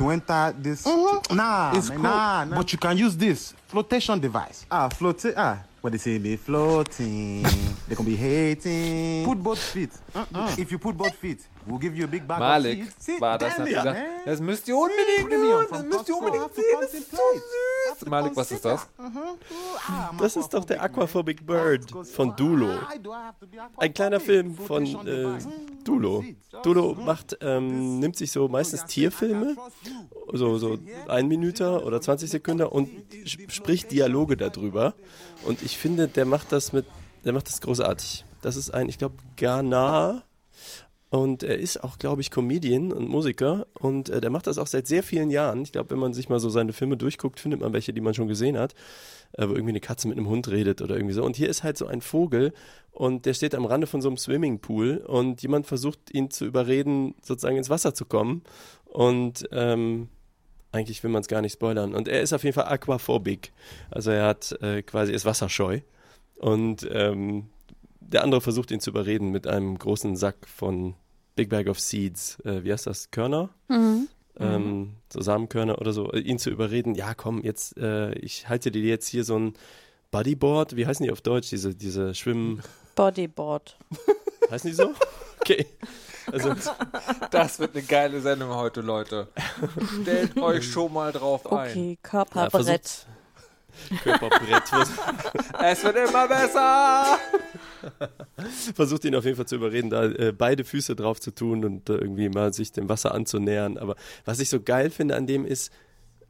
to enter this. Nah, It's man, cool. nah, nah. But you can use this flotation device. Ah, floating. Ah, what they say, they floating. they gonna be hating. Put both feet. If you put both feet, we'll give you a big bag Malik of seeds. See, war das, it, gesagt, das müsst ihr unbedingt hören, das müsst ihr unbedingt sehen, das ist so süß. Malik, was ist das? Das ist doch der Aquaphobic Bird von Dulo. Ein kleiner Film von äh, device. Dulo. Dulo macht, ähm, nimmt sich so meistens Tierfilme, so, so ein Minute oder 20 Sekunden und sp- spricht Dialoge darüber. Und ich finde, der macht das mit, der macht das großartig. Das ist ein, ich glaube, Ghana. Und er ist auch, glaube ich, Comedian und Musiker. Und äh, der macht das auch seit sehr vielen Jahren. Ich glaube, wenn man sich mal so seine Filme durchguckt, findet man welche, die man schon gesehen hat. Äh, wo irgendwie eine Katze mit einem Hund redet oder irgendwie so. Und hier ist halt so ein Vogel und der steht am Rande von so einem Swimmingpool und jemand versucht ihn zu überreden, sozusagen ins Wasser zu kommen. Und ähm, eigentlich will man es gar nicht spoilern. Und er ist auf jeden Fall aquaphobic. Also er hat äh, quasi ist wasserscheu. Und ähm, der andere versucht ihn zu überreden mit einem großen Sack von Big Bag of Seeds. Äh, wie heißt das? Körner? Ähm, so Samenkörner oder so, äh, ihn zu überreden, ja komm, jetzt, äh, ich halte dir jetzt hier so ein Bodyboard, wie heißen die auf Deutsch, diese, diese Schwimmen, Bodyboard. heißen die so? Okay. Also, Das wird eine geile Sendung heute, Leute. Stellt euch schon mal drauf ein. Okay, Körperbrett. Körperbrett, Es wird immer besser. versucht ihn auf jeden Fall zu überreden, da äh, beide Füße drauf zu tun und äh, irgendwie mal sich dem Wasser anzunähern. Aber was ich so geil finde an dem ist,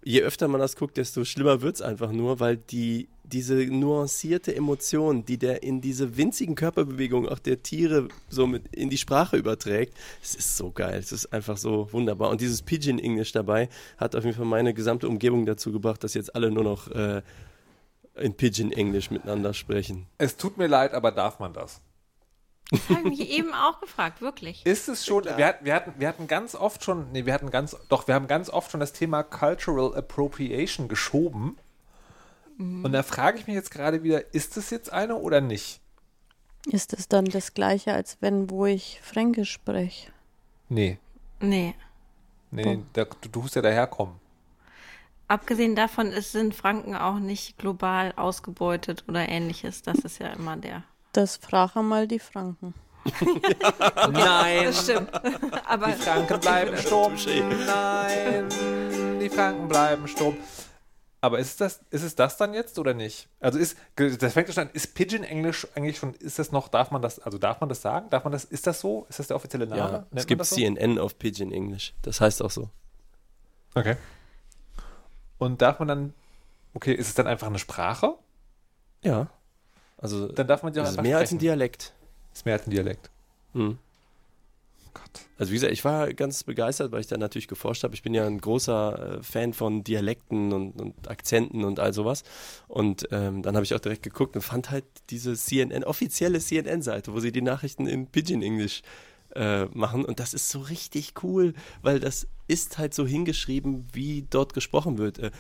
je öfter man das guckt, desto schlimmer wird's einfach nur, weil die, diese nuancierte Emotion, die der in diese winzigen Körperbewegungen auch der Tiere so mit in die Sprache überträgt, es ist so geil. Es ist einfach so wunderbar. Und dieses Pigeon English dabei hat auf jeden Fall meine gesamte Umgebung dazu gebracht, dass jetzt alle nur noch äh, in Pigeon English miteinander sprechen. Es tut mir leid, aber darf man das? Das habe ich mich eben auch gefragt, wirklich. Ist es schon, wir, hatten- wir, hatten, wir hatten ganz oft schon, nee, wir hatten ganz, doch, wir haben ganz oft schon das Thema Cultural Appropriation geschoben. Und da frage ich mich jetzt gerade wieder, ist es jetzt eine oder nicht? Ist es dann das gleiche, als wenn, wo ich Fränkisch spreche? Nee, Nee. nee, nee da, du, du musst ja daherkommen. Abgesehen davon ist, sind Franken auch nicht global ausgebeutet oder ähnliches. Das ist ja immer der. Das fragen mal die Franken. Nein, Das stimmt. Aber die Franken bleiben stumm. Nein, die Franken bleiben stumm. Aber ist das, ist es das dann jetzt oder nicht? Also ist, das fängt schon an, ist Pigeon Englisch eigentlich schon, ist das noch, darf man das, also darf man das sagen? Darf man das, ist das so? Ist das der offizielle Name? Ja, Nennt es gibt so? CNN auf Pigeon English. Das heißt auch so. Okay. Und darf man dann, okay, ist es dann einfach eine Sprache? Ja. Also, Dann darf man die auch ist einfach mehr als ein sprechen. Dialekt. Ist mehr als ein Dialekt. Hm. Gott. Also wie gesagt, ich war ganz begeistert, weil ich da natürlich geforscht habe. Ich bin ja ein großer äh, Fan von Dialekten und, und Akzenten und all sowas. Und ähm, dann habe ich auch direkt geguckt und fand halt diese CNN, offizielle CNN-Seite, wo sie die Nachrichten in Pidgin English äh, machen. Und das ist so richtig cool, weil das ist halt so hingeschrieben, wie dort gesprochen wird. Äh,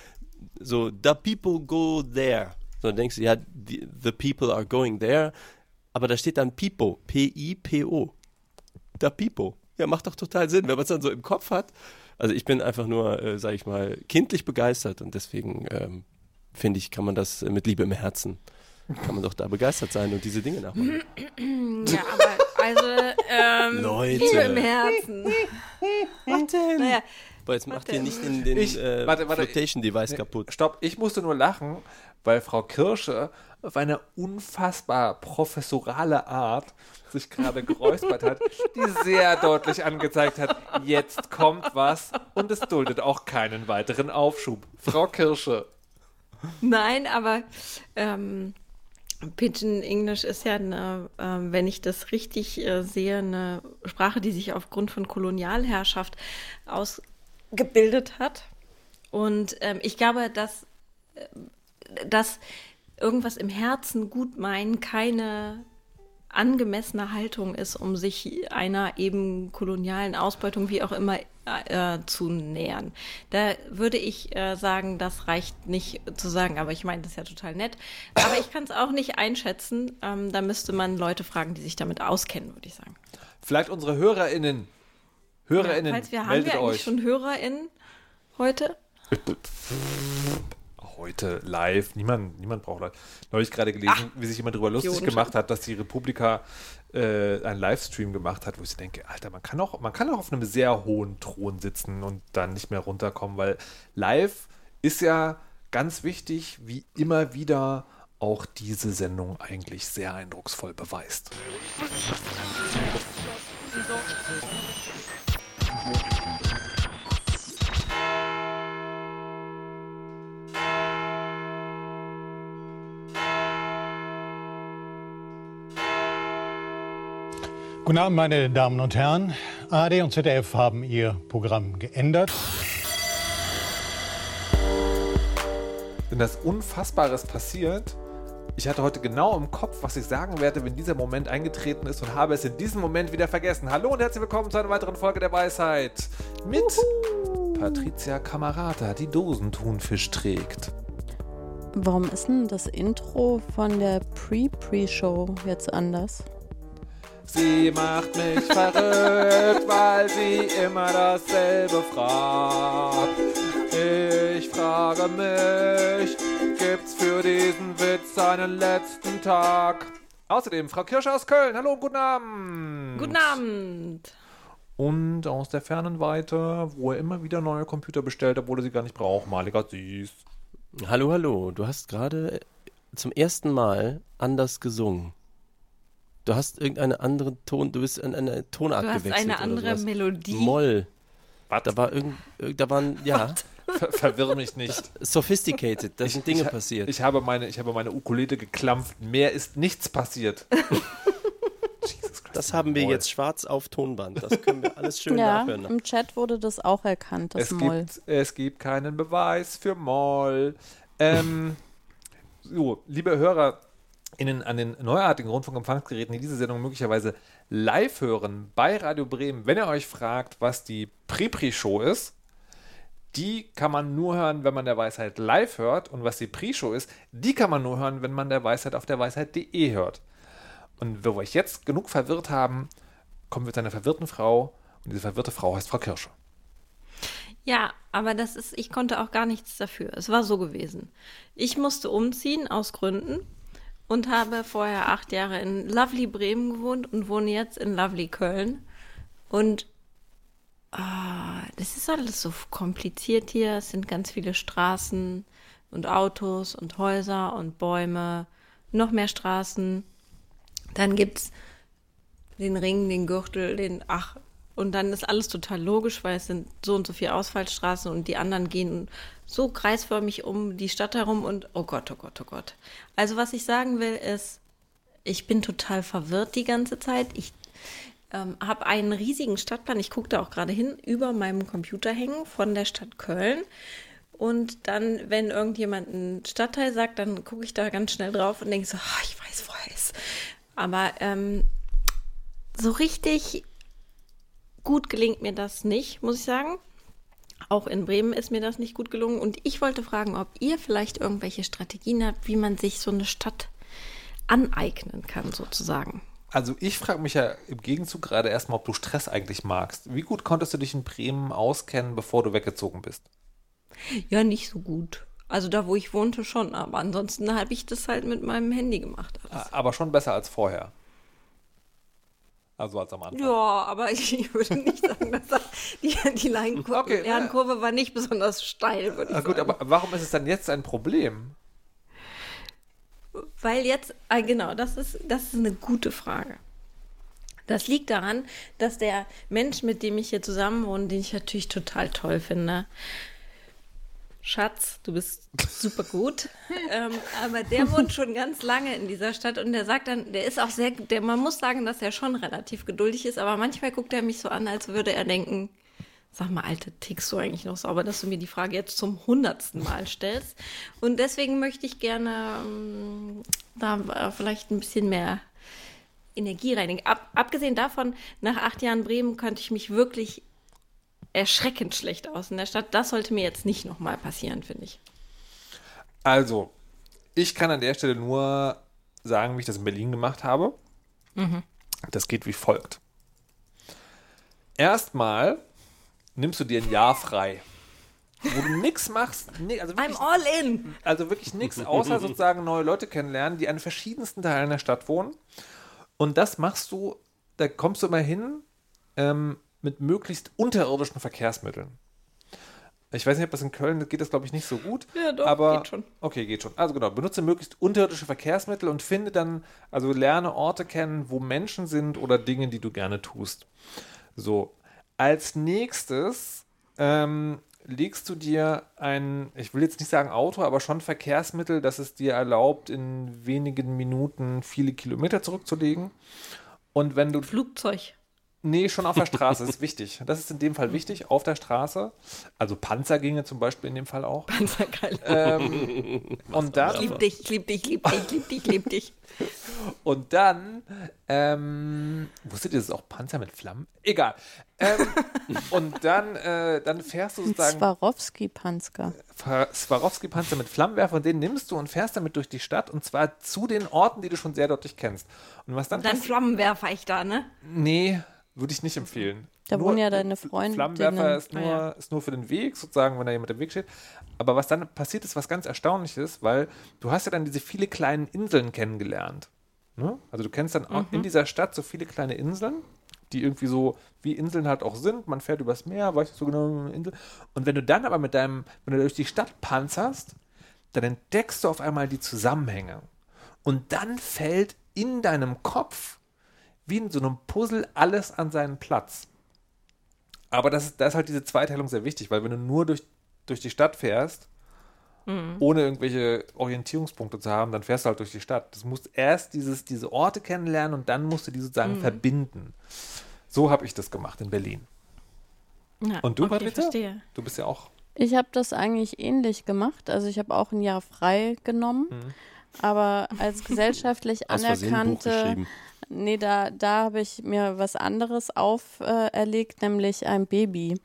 so, the people go there. So dann denkst du, ja, the, the people are going there. Aber da steht dann Pipo, P-I-P-O. Da Pipo. Ja, macht doch total Sinn, wenn man es dann so im Kopf hat. Also ich bin einfach nur, äh, sag ich mal, kindlich begeistert und deswegen ähm, finde ich, kann man das äh, mit Liebe im Herzen, kann man doch da begeistert sein und diese Dinge nachmachen. ja, aber also ähm, Leute. Liebe im Herzen. Was denn? Naja, Aber jetzt macht ihr nicht in den Ich- äh, warte, warte, Flotation Device Nee, kaputt. Stopp, ich musste nur lachen, weil Frau Kirsche auf eine unfassbar professorale Art sich gerade geräuspert hat, die sehr deutlich angezeigt hat, jetzt kommt was und es duldet auch keinen weiteren Aufschub. Frau Kirsche. Nein, aber ähm, Pidgin English ist ja eine, ähm, wenn ich das richtig äh, sehe, eine Sprache, die sich aufgrund von Kolonialherrschaft ausgebildet hat. Und ähm, ich glaube, dass, äh, dass irgendwas im Herzen gut meinen keine angemessene Haltung ist, um sich einer eben kolonialen Ausbeutung, wie auch immer, äh, zu nähern. Da würde ich äh, sagen, das reicht nicht zu sagen, aber ich meine, das ist ja total nett. Aber ich kann es auch nicht einschätzen. Ähm, da müsste man Leute fragen, die sich damit auskennen, würde ich sagen. Vielleicht unsere HörerInnen. HörerInnen, Falls wir haben wir eigentlich euch. schon HörerInnen. heute? Heute live. Niemand, niemand braucht live. Neulich gerade gelesen, wie sich jemand darüber lustig gemacht hat, dass die Republika äh, einen Livestream gemacht hat, wo ich denke, Alter, man kann auch, man kann auch auf einem sehr hohen Thron sitzen und dann nicht mehr runterkommen, weil live ist ja ganz wichtig, wie immer wieder auch diese Sendung eigentlich sehr eindrucksvoll beweist. Guten Abend, meine Damen und Herren. ARD und ZDF haben ihr Programm geändert. Denn das Unfassbares passiert. Ich hatte heute genau im Kopf, was ich sagen werde, wenn dieser Moment eingetreten ist und habe es in diesem Moment wieder vergessen. Hallo und herzlich willkommen zu einer weiteren Folge der Weisheit mit Patricia Kamerata, die Dosentunfisch trägt. Warum ist denn das Intro von der Pre-Pre-Show jetzt anders? Sie macht mich verrückt, weil sie immer dasselbe fragt. Ich frage mich, gibt's für diesen Witz einen letzten Tag? Außerdem Frau Kirsche aus Köln. Hallo, guten Abend. Guten Abend. Und aus der fernen Weite, wo er immer wieder neue Computer bestellt, obwohl er sie gar nicht braucht. Maliger süß. Hallo, hallo. Du hast gerade zum ersten Mal anders gesungen. Du hast irgendeine andere Ton, du bist in eine Tonart Du hast gewechselt. eine andere. Melodie. Moll. Was? Da war irgend, irgend- da waren, ja, Ver verwirr mich nicht. sophisticated, da sind Dinge ich, passiert. Ich habe meine, ich habe meine Ukulele geklampft. Mehr ist nichts passiert. Jesus Christ, das haben wir Moll. jetzt schwarz auf Tonband. Das können wir alles schön ja, nachhören. im Chat wurde das auch erkannt, das Es Moll. gibt, es gibt keinen Beweis für Moll. Ähm, so, liebe HörerInnen an den neuartigen Rundfunkempfangsgeräten, die diese Sendung möglicherweise live hören bei Radio Bremen, wenn ihr euch fragt, was die Pre-Pre-Show ist, die kann man nur hören, wenn man der Weisheit live hört. Und was die Pre-Show ist, die kann man nur hören, wenn man der Weisheit auf der Weisheit.de hört. Und wo wir euch jetzt genug verwirrt haben, kommen wir zu einer verwirrten Frau. Und diese verwirrte Frau heißt Frau Kirsche. Ja, aber das ist, ich konnte auch gar nichts dafür. Es war so gewesen. Ich musste umziehen aus Gründen und habe vorher acht Jahre in Lovely Bremen gewohnt und wohne jetzt in Lovely Köln. Und ah, das ist alles so kompliziert hier. Es sind ganz viele Straßen und Autos und Häuser und Bäume, noch mehr Straßen. Dann gibt's den Ring, den Gürtel, den, ach, und dann ist alles total logisch, weil es sind so und so viele Ausfallstraßen und die anderen gehen so kreisförmig um die Stadt herum und oh Gott, oh Gott, oh Gott. Also was ich sagen will ist, ich bin total verwirrt die ganze Zeit. Ich ähm, habe einen riesigen Stadtplan, ich gucke da auch gerade hin, über meinem Computer hängen von der Stadt Köln. Und dann, wenn irgendjemand einen Stadtteil sagt, dann gucke ich da ganz schnell drauf und denke so, ah, ich weiß, wo er ist. Aber ähm, so richtig gut gelingt mir das nicht, muss ich sagen. Auch in Bremen ist mir das nicht gut gelungen. Und ich wollte fragen, ob ihr vielleicht irgendwelche Strategien habt, wie man sich so eine Stadt aneignen kann, sozusagen. Also ich frage mich ja im Gegenzug gerade erstmal, ob du Stress eigentlich magst. Wie gut konntest du dich in Bremen auskennen, bevor du weggezogen bist? Ja, nicht so gut. Also da, wo ich wohnte, schon. Aber ansonsten habe ich das halt mit meinem Handy gemacht. Alles. Aber schon besser als vorher. Also als am Anfang. Ja, aber ich würde nicht sagen, dass das, die, die Lernkurve, Okay, Lernkurve war nicht besonders steil, würde ich Na gut, sagen. aber warum ist es dann jetzt ein Problem? Weil jetzt, ah, genau, das ist, das ist eine gute Frage. Das liegt daran, dass der Mensch, mit dem ich hier zusammen wohne, den ich natürlich total toll finde, Schatz, du bist super gut, ähm, aber der wohnt schon ganz lange in dieser Stadt und der sagt dann, der ist auch sehr, der, man muss sagen, dass er schon relativ geduldig ist, aber manchmal guckt er mich so an, als würde er denken, Sag mal, Alte, tickst du eigentlich noch so? Aber dass du mir die Frage jetzt zum hundertsten Mal stellst. Und deswegen möchte ich gerne ähm, da äh, vielleicht ein bisschen mehr Energie reinigen. Ab, abgesehen davon, nach acht Jahren Bremen könnte ich mich wirklich erschreckend schlecht aus in der Stadt. Das sollte mir jetzt nicht nochmal passieren, finde ich. Also, ich kann an der Stelle nur sagen, wie ich das in Berlin gemacht habe. Das geht wie folgt. Erstmal nimmst du dir ein Jahr frei. wo du nichts machst, nee, also I'm wirklich, all in. also wirklich nichts, außer sozusagen neue Leute kennenlernen, die an verschiedensten Teilen der Stadt wohnen. Und das machst du, da kommst du immer hin ähm, mit möglichst unterirdischen Verkehrsmitteln. Ich weiß nicht, ob das in Köln geht, das glaube ich nicht so gut. Ja, doch, aber, geht schon. Okay, geht schon. Also genau, benutze möglichst unterirdische Verkehrsmittel und finde dann, also lerne Orte kennen, wo Menschen sind oder Dinge, die du gerne tust. So, als nächstes ähm, legst du dir ein, ich will jetzt nicht sagen Auto, aber schon Verkehrsmittel, das es dir erlaubt, in wenigen Minuten viele Kilometer zurückzulegen. Und wenn du Flugzeug. Nee, schon auf der Straße ist wichtig. Das ist in dem Fall wichtig, auf der Straße. Also Panzer ginge zum Beispiel in dem Fall auch. Panzergeil. Ähm, und Ich dann, lieb dich, ich lieb dich, ich lieb dich, ich lieb dich, ich lieb dich. und dann, ähm, wusstet ihr, das ist auch Panzer mit Flammen? Egal. Ähm, und dann, äh, dann fährst du sozusagen Swarovski-Panzer. Swarovski-Panzer mit Flammenwerfer und den nimmst du und fährst damit durch die Stadt und zwar zu den Orten, die du schon sehr deutlich kennst. Und was dann Dann passiert? Flammenwerfer ich da, ne? Nee, würde ich nicht empfehlen. Da wohnen ja deine Freundinnen. Flammenwerfer ist nur, Ah, ja. ist nur für den Weg, sozusagen, wenn da jemand im Weg steht. Aber was dann passiert, ist was ganz Erstaunliches, weil du hast ja dann diese viele kleinen Inseln kennengelernt. Ne? Also du kennst dann auch Mhm. in dieser Stadt so viele kleine Inseln, die irgendwie so wie Inseln halt auch sind. Man fährt übers Meer, weißt du so genau, eine Insel. Und wenn du dann aber mit deinem, wenn du durch die Stadt panzerst, dann entdeckst du auf einmal die Zusammenhänge. Und dann fällt in deinem Kopf wie in so einem Puzzle alles an seinen Platz. Aber das ist, da ist halt diese Zweiteilung sehr wichtig, weil wenn du nur durch, durch die Stadt fährst, ohne irgendwelche Orientierungspunkte zu haben, dann fährst du halt durch die Stadt. Du musst erst dieses, diese Orte kennenlernen und dann musst du die sozusagen verbinden. So habe ich das gemacht in Berlin. Ja, Und du, okay, verstehe. Du bist ja auch. Ich habe das eigentlich ähnlich gemacht. Also ich habe auch ein Jahr frei genommen. Mhm. Aber als gesellschaftlich anerkannte, geschrieben. Nee, da, da habe ich mir was anderes auferlegt, äh, nämlich ein Baby.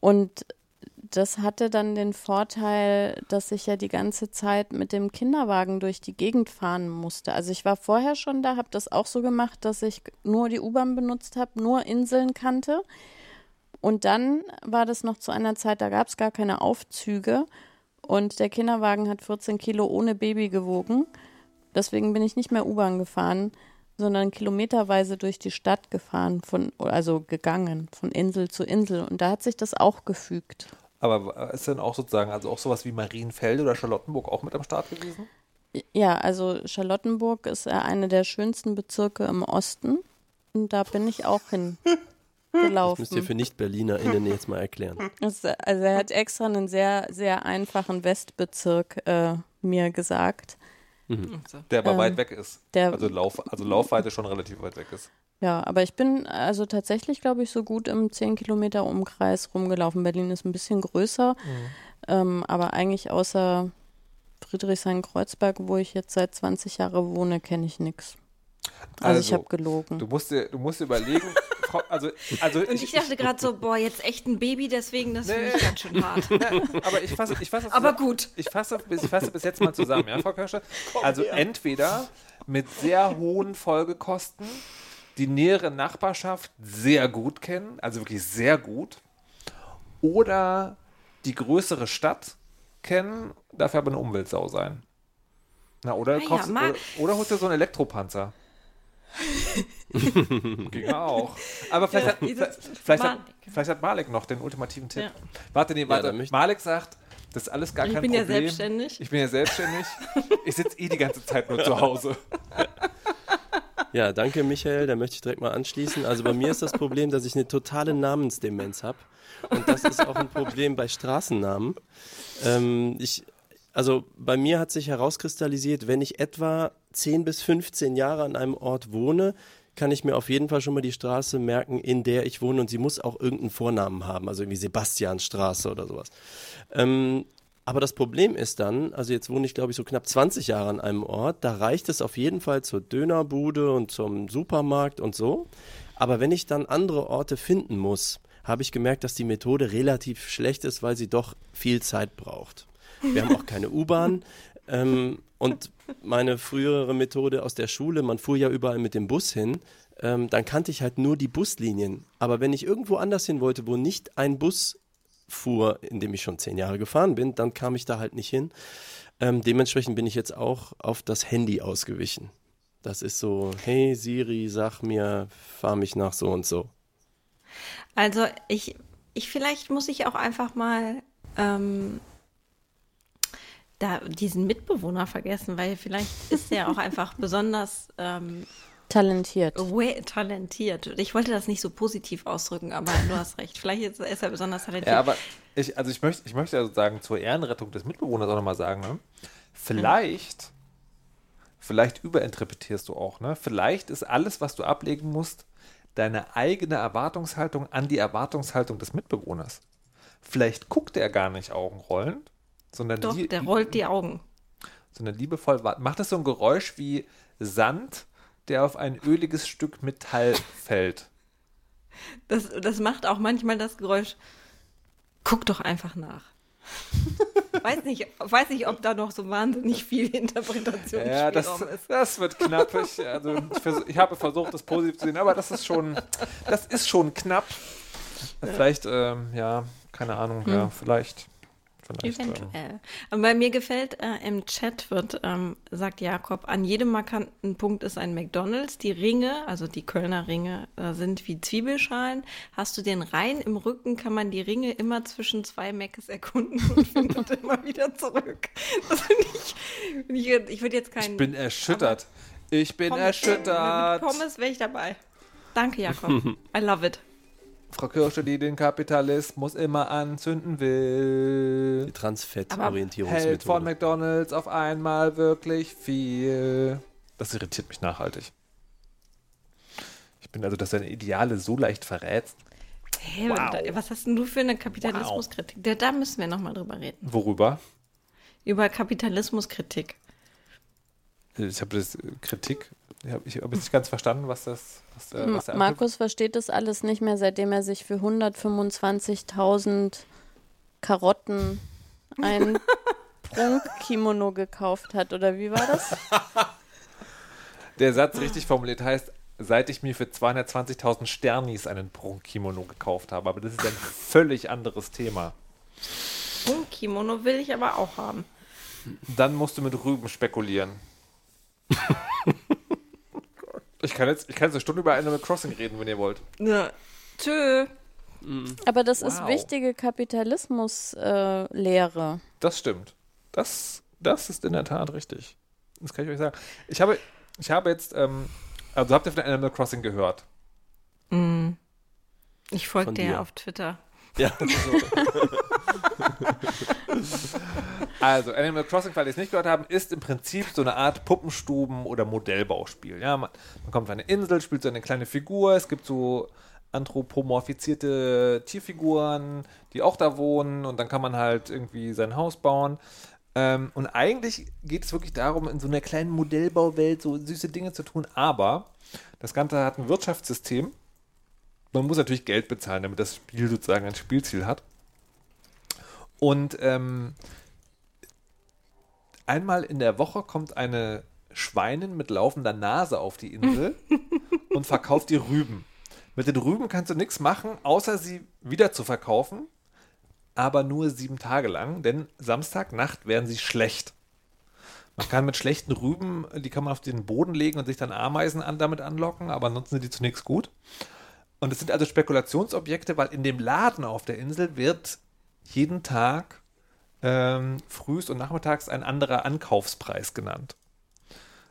Und das hatte dann den Vorteil, dass ich ja die ganze Zeit mit dem Kinderwagen durch die Gegend fahren musste. Also ich war vorher schon da, habe das auch so gemacht, dass ich nur die U-Bahn benutzt habe, nur Inseln kannte. Und dann war das noch zu einer Zeit, da gab es gar keine Aufzüge und der Kinderwagen hat 14 Kilo ohne Baby gewogen. Deswegen bin ich nicht mehr U-Bahn gefahren, sondern kilometerweise durch die Stadt gefahren, von, also gegangen, von Insel zu Insel. Und da hat sich das auch gefügt. Aber ist denn auch sozusagen, also auch sowas wie Marienfelde oder Charlottenburg auch mit am Start gewesen? Ja, also Charlottenburg ist ja einer der schönsten Bezirke im Osten. Und da bin ich auch hingelaufen. Müsst ihr für Nicht-BerlinerInnen jetzt mal erklären. Das, also er hat extra einen sehr, sehr einfachen Westbezirk äh, mir gesagt. Der aber Ähm, weit weg ist. der- also, Lauf, also Laufweite schon relativ weit weg ist. Ja, aber ich bin also tatsächlich, glaube ich, so gut im 10 Kilometer Umkreis rumgelaufen. Berlin ist ein bisschen größer, ähm, aber eigentlich außer Friedrichshain-Kreuzberg, wo ich jetzt seit 20 Jahren wohne, kenne ich nichts. Also, ich habe gelogen. Du musst dir, du musst dir überlegen, also, also Und ich dachte gerade so, boah, jetzt echt ein Baby, deswegen, das finde ich ganz schön hart. aber ich fasse, ich fasse, Aber gut. Ich fasse, bis- ich fasse bis jetzt mal zusammen, ja, Frau Kirsche? Also entweder mit sehr hohen Folgekosten die nähere Nachbarschaft sehr gut kennen, also wirklich sehr gut, oder die größere Stadt kennen, dafür aber eine Umweltsau sein. Na, oder, Ah ja, kaufst, mal- oder, oder holst du so einen Elektropanzer. Ging auch. Aber vielleicht, Ja, hat, vielleicht, hat, Malek. vielleicht hat Malek noch den ultimativen Tipp. Ja. Warte, nee, warte. möchte- Malek sagt, das ist alles gar Ich kein bin ja Problem. selbstständig. Ich bin ja selbstständig. Ich sitze eh die ganze Zeit nur zu Hause. Ja, danke Michael, da möchte ich direkt mal anschließen. Also bei mir ist das Problem, dass ich eine totale Namensdemenz habe. Und das ist auch ein Problem bei Straßennamen. Ähm, ich, also bei mir hat sich herauskristallisiert, wenn ich etwa 10 bis 15 Jahre an einem Ort wohne, kann ich mir auf jeden Fall schon mal die Straße merken, in der ich wohne und sie muss auch irgendeinen Vornamen haben, also irgendwie Sebastianstraße oder sowas. Ähm, aber das Problem ist dann, also jetzt wohne ich glaube ich so knapp 20 Jahre an einem Ort, da reicht es auf jeden Fall zur Dönerbude und zum Supermarkt und so. Aber wenn ich dann andere Orte finden muss, habe ich gemerkt, dass die Methode relativ schlecht ist, weil sie doch viel Zeit braucht. Wir haben auch keine U-Bahn. Ähm, und meine frühere Methode aus der Schule, man fuhr ja überall mit dem Bus hin, ähm, dann kannte ich halt nur die Buslinien. Aber wenn ich irgendwo anders hin wollte, wo nicht ein Bus fuhr, in dem ich schon zehn Jahre gefahren bin, dann kam ich da halt nicht hin. Ähm, dementsprechend bin ich jetzt auch auf das Handy ausgewichen. Das ist so, hey Siri, sag mir, fahr mich nach so und so. Also ich, ich vielleicht muss ich auch einfach mal ähm, da diesen Mitbewohner vergessen, weil vielleicht ist er auch einfach besonders ähm, Talentiert. way- talentiert. Ich wollte das nicht so positiv ausdrücken, aber du hast recht. Vielleicht ist, ist er besonders talentiert. Ja, aber ich, also ich möchte, ich möchte also sagen, zur Ehrenrettung des Mitbewohners auch nochmal sagen, ne? vielleicht, vielleicht überinterpretierst du auch, ne? Vielleicht ist alles, was du ablegen musst, deine eigene Erwartungshaltung an die Erwartungshaltung des Mitbewohners. Vielleicht guckt er gar nicht augenrollend, sondern, Doch, der rollt die Augen. sondern liebevoll wa- macht es so ein Geräusch wie Sand, der auf ein öliges Stück Metall fällt. Das, das macht auch manchmal das Geräusch. Guck doch einfach nach. weiß, nicht, weiß nicht, ob da noch so wahnsinnig viel Interpretationsspielraum Ja, das, ist. das wird knapp. Ich, also, ich, vers ich habe versucht, das positiv zu sehen, aber das ist schon, das ist schon knapp. Vielleicht, ähm, ja, keine Ahnung, ja, vielleicht. Vielleicht Eventuell. Aber bei mir gefällt, äh, im Chat wird, ähm, sagt Jakob, an jedem markanten Punkt ist ein McDonalds. Die Ringe, also die Kölner Ringe, äh, sind wie Zwiebelschalen. Hast du den Rein im Rücken, kann man die Ringe immer zwischen zwei Meckes erkunden und findet immer wieder zurück. Das finde ich, find ich, ich würde jetzt keinen. ich bin erschüttert. Ich bin Pommes- erschüttert. Mit Pommes wäre ich dabei. Danke, Jakob. I love it. Frau Kirsche, die den Kapitalismus immer anzünden will, Die hält von Transfettorientierungsmethode. McDonalds auf einmal wirklich viel. Das irritiert mich nachhaltig. Ich bin also, dass deine Ideale so leicht verrätst. Hey, Wow. was hast denn du für eine Kapitalismuskritik? Da, da müssen wir nochmal drüber reden. Worüber? Über Kapitalismuskritik. Ich habe das äh, Kritik. Ich habe hab jetzt nicht ganz verstanden, was das. Was, äh, was der Markus versteht das alles nicht mehr, seitdem er sich für 125.000 Karotten ein Prunkkimono gekauft hat. Oder wie war das? Der Satz richtig formuliert heißt, seit ich mir für 220.000 Sternis einen Prunkkimono gekauft habe. Aber das ist ein völlig anderes Thema. Oh, Kimono will ich aber auch haben. Dann musst du mit Rüben spekulieren. ich kann jetzt, ich kann jetzt eine Stunde über Animal Crossing reden, wenn ihr wollt. Ne. Tschö. Aber das ist Wow. wichtige Kapitalismuslehre. Äh. Das stimmt. Das, das ist in der Tat richtig. Das kann ich euch sagen. Ich habe, ich habe jetzt, ähm, also habt ihr von Animal Crossing gehört? Ich folge dir. auf Twitter. Ja, Also, Animal Crossing, falls ihr es nicht gehört haben, ist im Prinzip so eine Art Puppenstuben- oder Modellbauspiel. Ja, man, man kommt auf eine Insel, spielt so eine kleine Figur, es gibt so anthropomorphizierte Tierfiguren, die auch da wohnen und dann kann man halt irgendwie sein Haus bauen. Ähm, und eigentlich geht es wirklich darum, in so einer kleinen Modellbauwelt so süße Dinge zu tun, aber das Ganze hat ein Wirtschaftssystem. Man muss natürlich Geld bezahlen, damit das Spiel sozusagen ein Spielziel hat. Und ähm, einmal in der Woche kommt eine Schweinin mit laufender Nase auf die Insel und verkauft die Rüben. Mit den Rüben kannst du nichts machen, außer sie wieder zu verkaufen, aber nur sieben Tage lang, denn Samstagnacht werden sie schlecht. Man kann mit schlechten Rüben, die kann man auf den Boden legen und sich dann Ameisen an, damit anlocken, aber ansonsten sind die zu nichts gut. Und es sind also Spekulationsobjekte, weil in dem Laden auf der Insel wird jeden Tag ähm, frühs und nachmittags ein anderer Ankaufspreis genannt.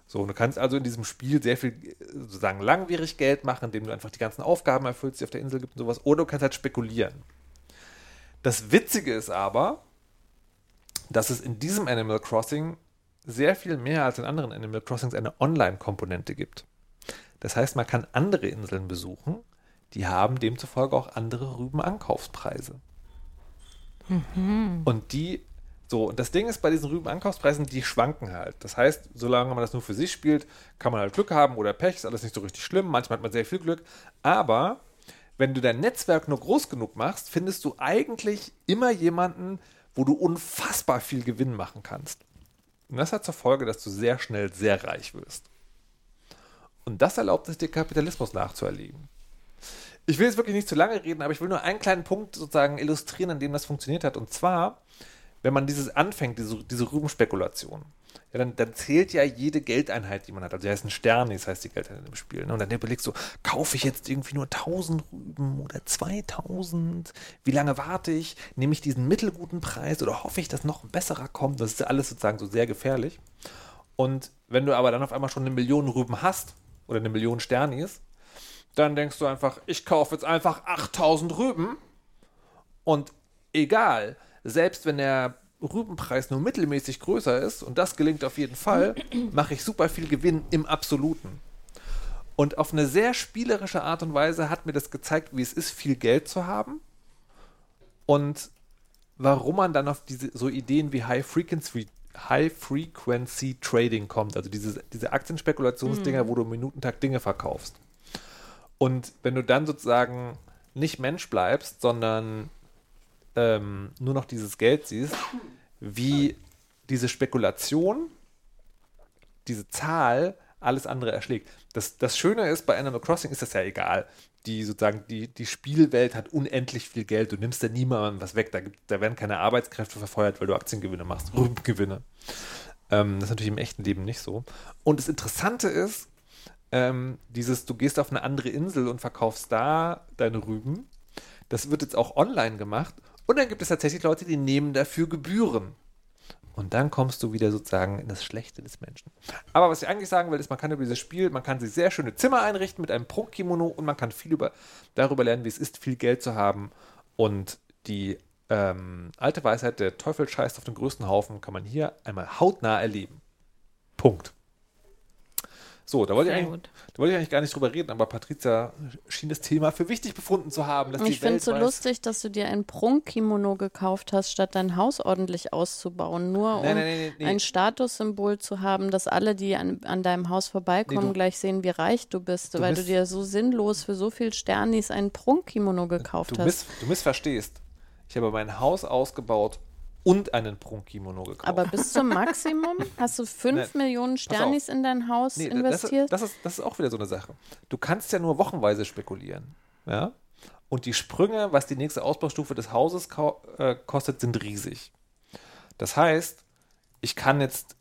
So, du kannst also in diesem Spiel sehr viel äh, sozusagen langwierig Geld machen, indem du einfach die ganzen Aufgaben erfüllst, die auf der Insel gibt und sowas, oder du kannst halt spekulieren. Das Witzige ist aber, dass es in diesem Animal Crossing sehr viel mehr als in anderen Animal Crossings eine Online-Komponente gibt. Das heißt, man kann andere Inseln besuchen, die haben demzufolge auch andere Rübenankaufspreise. Und die, so, und das Ding ist bei diesen Rübenankaufspreisen, die schwanken halt. Das heißt, solange man das nur für sich spielt, kann man halt Glück haben oder Pech, ist alles nicht so richtig schlimm. Manchmal hat man sehr viel Glück. Aber wenn du dein Netzwerk nur groß genug machst, findest du eigentlich immer jemanden, wo du unfassbar viel Gewinn machen kannst. Und das hat zur Folge, dass du sehr schnell sehr reich wirst. Und das erlaubt es dir, Kapitalismus nachzuerlegen. Ich will jetzt wirklich nicht zu lange reden, aber ich will nur einen kleinen Punkt sozusagen illustrieren, an dem das funktioniert hat. Und zwar, wenn man dieses anfängt, diese, diese Rübenspekulation, ja, dann, dann zählt ja jede Geldeinheit, die man hat. Also, die heißt ein Stern, das heißt die Geldeinheit im Spiel. Ne? Und dann überlegst du, kaufe ich jetzt irgendwie nur 1000 Rüben oder 2000? Wie lange warte ich? Nehme ich diesen mittelguten Preis oder hoffe ich, dass noch ein besserer kommt? Das ist ja alles sozusagen so sehr gefährlich. Und wenn du aber dann auf einmal schon eine Million Rüben hast oder eine Million Sternis, dann denkst du einfach, ich kaufe jetzt einfach 8000 Rüben und egal, selbst wenn der Rübenpreis nur mittelmäßig größer ist, und das gelingt auf jeden Fall, mache ich super viel Gewinn im Absoluten. Und auf eine sehr spielerische Art und Weise hat mir das gezeigt, wie es ist, viel Geld zu haben und warum man dann auf diese so Ideen wie High Frequency, High Frequency Trading kommt, also diese, diese Aktienspekulationsdinger, wo du im Minutentag Dinge verkaufst. Und wenn du dann sozusagen nicht Mensch bleibst, sondern ähm, nur noch dieses Geld siehst, wie diese Spekulation, diese Zahl alles andere erschlägt. Das, das Schöne ist, bei Animal Crossing ist das ja egal. Die sozusagen, die, die Spielwelt hat unendlich viel Geld. Du nimmst da niemandem was weg. Da, gibt, da werden keine Arbeitskräfte verfeuert, weil du Aktiengewinne machst, Rübengewinne. Ähm, das ist natürlich im echten Leben nicht so. Und das Interessante ist, ähm, dieses, du gehst auf eine andere Insel und verkaufst da deine Rüben. Das wird jetzt auch online gemacht. Und dann gibt es tatsächlich Leute, die nehmen dafür Gebühren. Und dann kommst du wieder sozusagen in das Schlechte des Menschen. Aber was ich eigentlich sagen will, ist, man kann über dieses Spiel, man kann sich sehr schöne Zimmer einrichten mit einem Prunkkimono und man kann viel über, darüber lernen, wie es ist, viel Geld zu haben. Und die ähm, alte Weisheit, der Teufel scheißt auf den größten Haufen, kann man hier einmal hautnah erleben. Punkt. So, da wollte, ich eigentlich, da wollte ich eigentlich gar nicht drüber reden, aber Patricia schien das Thema für wichtig befunden zu haben. Ich finde es so lustig, dass du dir ein Prunkkimono gekauft hast, statt dein Haus ordentlich auszubauen. Nur nein, um nein, nein, ein Statussymbol zu haben, dass alle, die an, an deinem Haus vorbeikommen, gleich sehen, wie reich du bist, du weil du dir so sinnlos für so viel Sternis ein Prunkkimono gekauft du hast. Miss, du missverstehst. Ich habe mein Haus ausgebaut, und einen Prunkkimono gekauft. Aber bis zum Maximum? Hast du 5 nee, Millionen Sternis in dein Haus nee, investiert? Das ist, das, ist, das ist auch wieder so eine Sache. Du kannst ja nur wochenweise spekulieren. Ja? Und die Sprünge, was die nächste Ausbaustufe des Hauses äh, kostet, sind riesig. Das heißt, ich kann jetzt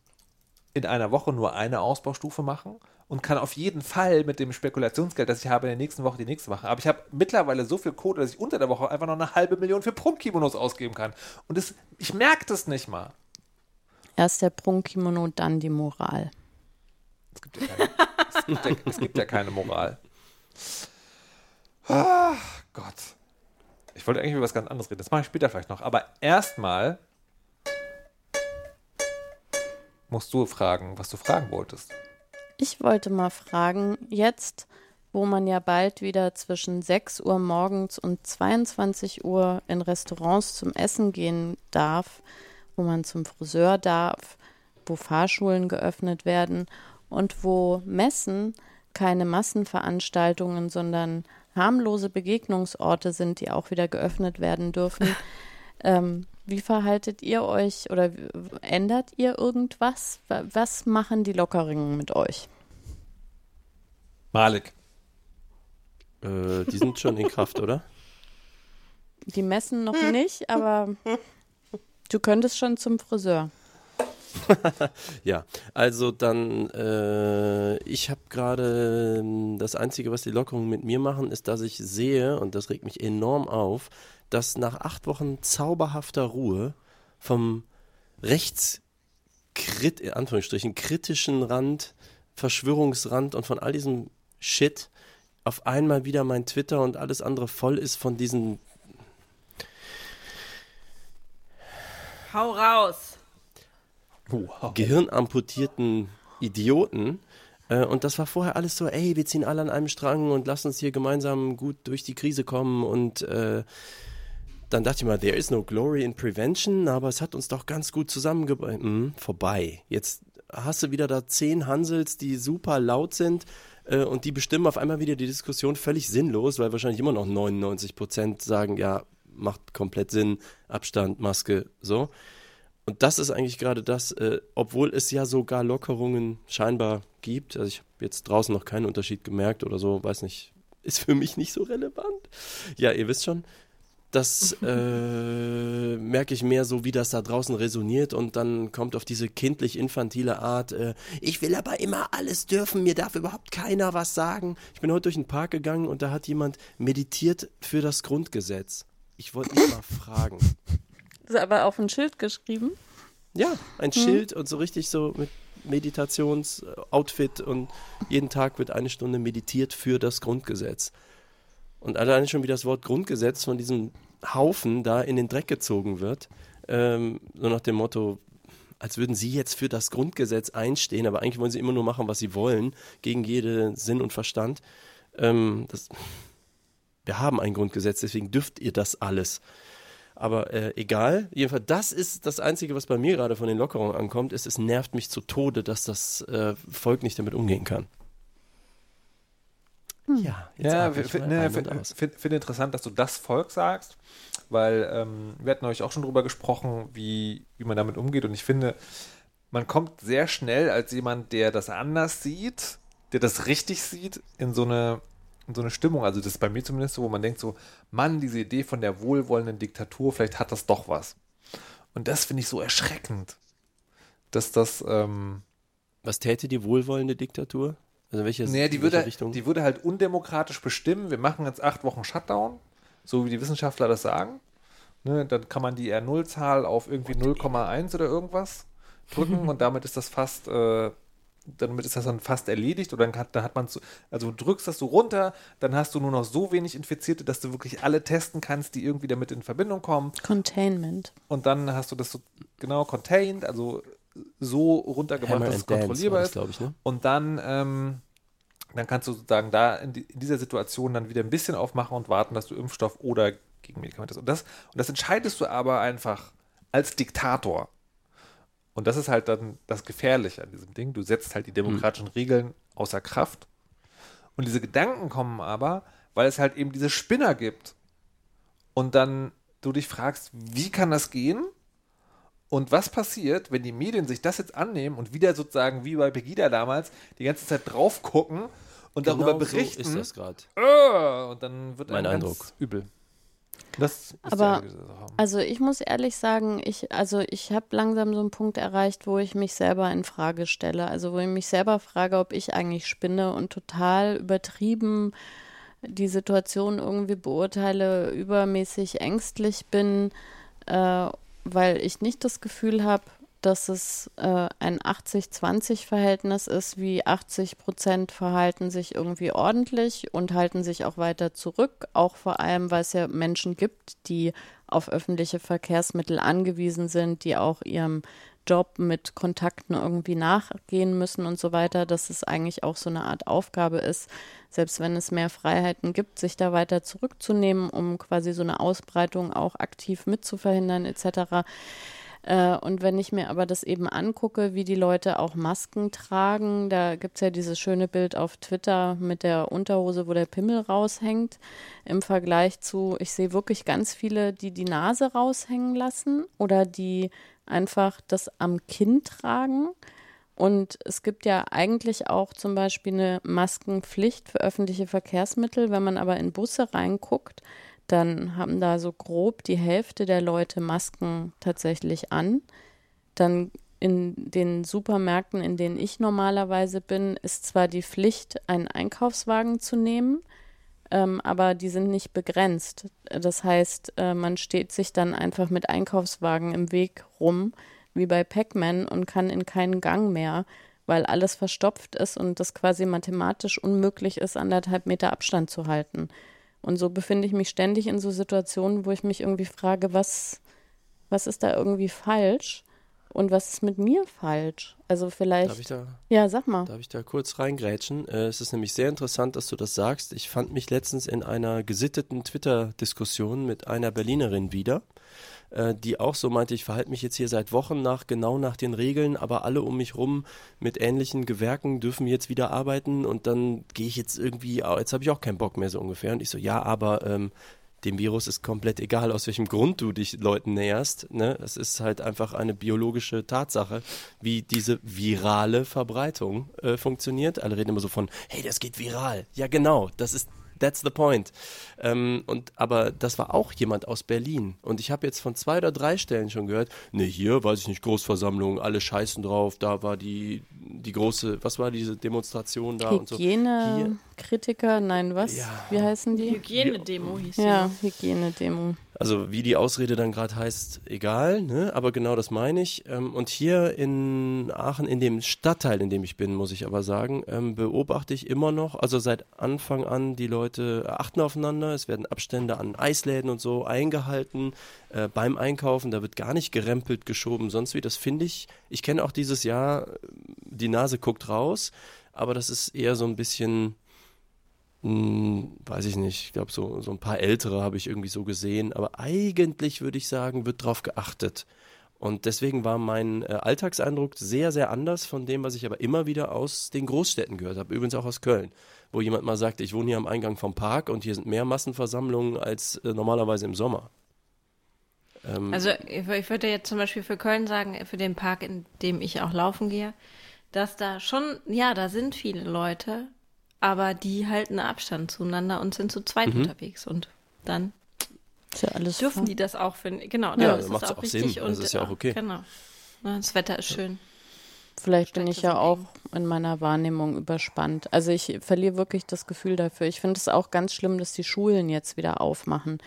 in einer Woche nur eine Ausbaustufe machen und kann auf jeden Fall mit dem Spekulationsgeld, das ich habe, in der nächsten Woche die nächste machen. Aber ich habe mittlerweile so viel Code, dass ich unter der Woche einfach noch eine halbe Million für Prunkkimonos ausgeben kann. Und das, ich merke das nicht mal. Erst der Prunkkimono, dann die Moral. Es gibt ja keine, es gibt ja, es gibt ja keine Moral. Ach Gott. Ich wollte eigentlich über was ganz anderes reden. Das mache ich später vielleicht noch. Aber erstmal musst du fragen, was du fragen wolltest. Ich wollte mal fragen, jetzt, wo man ja bald wieder zwischen 6 Uhr morgens und 22 Uhr in Restaurants zum Essen gehen darf, wo man zum Friseur darf, wo Fahrschulen geöffnet werden und wo Messen keine Massenveranstaltungen, sondern harmlose Begegnungsorte sind, die auch wieder geöffnet werden dürfen. ähm, wie verhaltet ihr euch oder ändert ihr irgendwas? Was machen die Lockerungen mit euch? Malik. Äh, die sind schon in Kraft, oder? Die messen noch nicht, aber du könntest schon zum Friseur. ja, also dann, äh, ich habe gerade, das Einzige, was die Lockerungen mit mir machen, ist, dass ich sehe, und das regt mich enorm auf, dass nach acht Wochen zauberhafter Ruhe vom rechtskrit, in Anführungsstrichen, kritischen Rand, Verschwörungsrand und von all diesem Shit auf einmal wieder mein Twitter und alles andere voll ist von diesen. Hau raus! Wow. Gehirnamputierten Idioten. Äh, und das war vorher alles so, ey, wir ziehen alle an einem Strang und lass uns hier gemeinsam gut durch die Krise kommen und äh, dann dachte ich mal, there is no glory in prevention, aber es hat uns doch ganz gut zusammengebracht. Mhm, vorbei. Jetzt hast du wieder da zehn Hansels, die super laut sind äh, und die bestimmen auf einmal wieder die Diskussion völlig sinnlos, weil wahrscheinlich immer noch 99 Prozent sagen, ja, macht komplett Sinn, Abstand, Maske, so. Und das ist eigentlich gerade das, äh, obwohl es ja sogar Lockerungen scheinbar gibt. Also ich habe jetzt draußen noch keinen Unterschied gemerkt oder so, weiß nicht, ist für mich nicht so relevant. Ja, ihr wisst schon, das äh, merke ich mehr so, wie das da draußen resoniert und dann kommt auf diese kindlich-infantile Art, äh, ich will aber immer alles dürfen, mir darf überhaupt keiner was sagen. Ich bin heute durch den Park gegangen und da hat jemand meditiert für das Grundgesetz. Ich wollte mich mal fragen. Das ist aber auf ein Schild geschrieben. Ja, ein Schild und so richtig so mit Meditations-Outfit und jeden Tag wird eine Stunde meditiert für das Grundgesetz. Und alleine schon wie das Wort Grundgesetz von diesem Haufen da in den Dreck gezogen wird, ähm, so nach dem Motto, als würden sie jetzt für das Grundgesetz einstehen, aber eigentlich wollen sie immer nur machen, was sie wollen, gegen jeden Sinn und Verstand. Ähm, das, wir haben ein Grundgesetz, deswegen dürft ihr das alles. Aber äh, egal, jedenfalls, das ist das Einzige, was bei mir gerade von den Lockerungen ankommt, ist, es nervt mich zu Tode, dass das äh, Volk nicht damit umgehen kann. Ja, jetzt ja, finde ne, find, find interessant, dass du das Volk sagst, weil ähm, wir hatten euch auch schon drüber gesprochen, wie, wie man damit umgeht. Und ich finde, man kommt sehr schnell als jemand, der das anders sieht, der das richtig sieht, in so eine, in so eine Stimmung. Also das ist bei mir zumindest so, wo man denkt so, Mann, diese Idee von der wohlwollenden Diktatur, vielleicht hat das doch was. Und das finde ich so erschreckend, dass das... Ähm, was täte die wohlwollende Diktatur? Also welche, naja, die, würde, Richtung? die würde halt undemokratisch bestimmen, wir machen jetzt acht Wochen Shutdown, so wie die Wissenschaftler das sagen. Ne, dann kann man die R0-Zahl auf irgendwie 0,1 oder irgendwas drücken und damit ist das fast, äh, damit ist das dann fast erledigt oder dann hat, dann hat man, zu, also du drückst das so runter, dann hast du nur noch so wenig Infizierte, dass du wirklich alle testen kannst, die irgendwie damit in Verbindung kommen. Containment. Und dann hast du das so genau contained, also so runtergemacht, Hammer dass es kontrollierbar ist. Ich, ne? Und dann, ähm, dann kannst du sozusagen da in, die, in, dieser Situation dann wieder ein bisschen aufmachen und warten, dass du Impfstoff oder gegen Medikamente hast. Und das, und das entscheidest du aber einfach als Diktator. Und das ist halt dann das Gefährliche an diesem Ding. Du setzt halt die demokratischen hm. Regeln außer Kraft. Und diese Gedanken kommen aber, weil es halt eben diese Spinner gibt. Und dann du dich fragst, wie kann das gehen? Und was passiert, wenn die Medien sich das jetzt annehmen und wieder sozusagen wie bei Pegida damals die ganze Zeit drauf gucken und genau darüber berichten? So ist das gerade. Äh, und dann wird mein Eindruck übel. Das ist Aber also ich muss ehrlich sagen, ich also ich habe langsam so einen Punkt erreicht, wo ich mich selber in Frage stelle. Also wo ich mich selber frage, ob ich eigentlich spinne und total übertrieben die Situation irgendwie beurteile, übermäßig ängstlich bin äh, weil ich nicht das Gefühl habe, dass es äh, ein 80-20-Verhältnis ist, wie 80 Prozent verhalten sich irgendwie ordentlich und halten sich auch weiter zurück, auch vor allem, weil es ja Menschen gibt, die auf öffentliche Verkehrsmittel angewiesen sind, die auch ihrem Job mit Kontakten irgendwie nachgehen müssen und so weiter, dass es eigentlich auch so eine Art Aufgabe ist, selbst wenn es mehr Freiheiten gibt, sich da weiter zurückzunehmen, um quasi so eine Ausbreitung auch aktiv mitzuverhindern etc. Äh, und wenn ich mir aber das eben angucke, wie die Leute auch Masken tragen, da gibt es ja dieses schöne Bild auf Twitter mit der Unterhose, wo der Pimmel raushängt, im Vergleich zu, ich sehe wirklich ganz viele, die die Nase raushängen lassen oder die einfach das am Kinn tragen. Und es gibt ja eigentlich auch zum Beispiel eine Maskenpflicht für öffentliche Verkehrsmittel. Wenn man aber in Busse reinguckt, dann haben da so grob die Hälfte der Leute Masken tatsächlich an. Dann in den Supermärkten, in denen ich normalerweise bin, ist zwar die Pflicht, einen Einkaufswagen zu nehmen, ähm, aber die sind nicht begrenzt. Das heißt, äh, man steht sich dann einfach mit Einkaufswagen im Weg rum, wie bei Pac-Man, und kann in keinen Gang mehr, weil alles verstopft ist und das quasi mathematisch unmöglich ist, anderthalb Meter Abstand zu halten. Und so befinde ich mich ständig in so Situationen, wo ich mich irgendwie frage, was, was ist da irgendwie falsch? Und was ist mit mir falsch? Also vielleicht. Darf ich da, ja, sag mal. Darf ich da kurz reingrätschen? Äh, es ist nämlich sehr interessant, dass du das sagst. Ich fand mich letztens in einer gesitteten Twitter-Diskussion mit einer Berlinerin wieder, äh, die auch so meinte, ich verhalte mich jetzt hier seit Wochen nach genau nach den Regeln, aber alle um mich rum mit ähnlichen Gewerken dürfen jetzt wieder arbeiten und dann gehe ich jetzt irgendwie, jetzt habe ich auch keinen Bock mehr so ungefähr. Und ich so, ja, aber ähm, dem Virus ist komplett egal, aus welchem Grund du dich Leuten näherst. Ne? Es ist halt einfach eine biologische Tatsache, wie diese virale Verbreitung äh, funktioniert. Alle reden immer so von, hey, das geht viral. Ja, genau, das ist That's the point. Ähm, und, aber das war auch jemand aus Berlin. Und ich habe jetzt von zwei oder drei Stellen schon gehört, ne, hier, weiß ich nicht, Großversammlung, alle scheißen drauf, da war die, die große, was war diese Demonstration da und so. Hygienekritiker, nein, was? Ja. Wie heißen die? Hygienedemo hieß Ja, Hygienedemo. Also wie die Ausrede dann gerade heißt, egal, ne? aber genau das meine ich. Ähm, und hier in Aachen, in dem Stadtteil, in dem ich bin, muss ich aber sagen, ähm, beobachte ich immer noch, also seit Anfang an, die Leute achten aufeinander, es werden Abstände an Eisläden und so eingehalten äh, beim Einkaufen, da wird gar nicht gerempelt, geschoben, sonst wie, das finde ich, ich kenne auch dieses Jahr, die Nase guckt raus, aber das ist eher so ein bisschen hm, weiß ich nicht, ich glaube, so, so ein paar ältere habe ich irgendwie so gesehen, aber eigentlich würde ich sagen, wird drauf geachtet. Und deswegen war mein äh, Alltagseindruck sehr, sehr anders von dem, was ich aber immer wieder aus den Großstädten gehört habe, übrigens auch aus Köln, wo jemand mal sagte, ich wohne hier am Eingang vom Park und hier sind mehr Massenversammlungen als äh, normalerweise im Sommer. Ähm, Also ich, ich würde jetzt zum Beispiel für Köln sagen, für den Park, in dem ich auch laufen gehe, dass da schon, ja, da sind viele Leute, aber die halten Abstand zueinander und sind zu zweit Mhm. unterwegs und dann Ist ja alles dürfen voll. die das auch finden. Genau, Ja, dann ist macht's das auch auch richtig Sinn. und Das ist ja auch okay. Genau. Ja, Das Wetter ist schön. Vielleicht bin ich ja auch in meiner Wahrnehmung überspannt. Also ich verliere wirklich das Gefühl dafür. Ich finde es auch ganz schlimm, dass die Schulen jetzt wieder aufmachen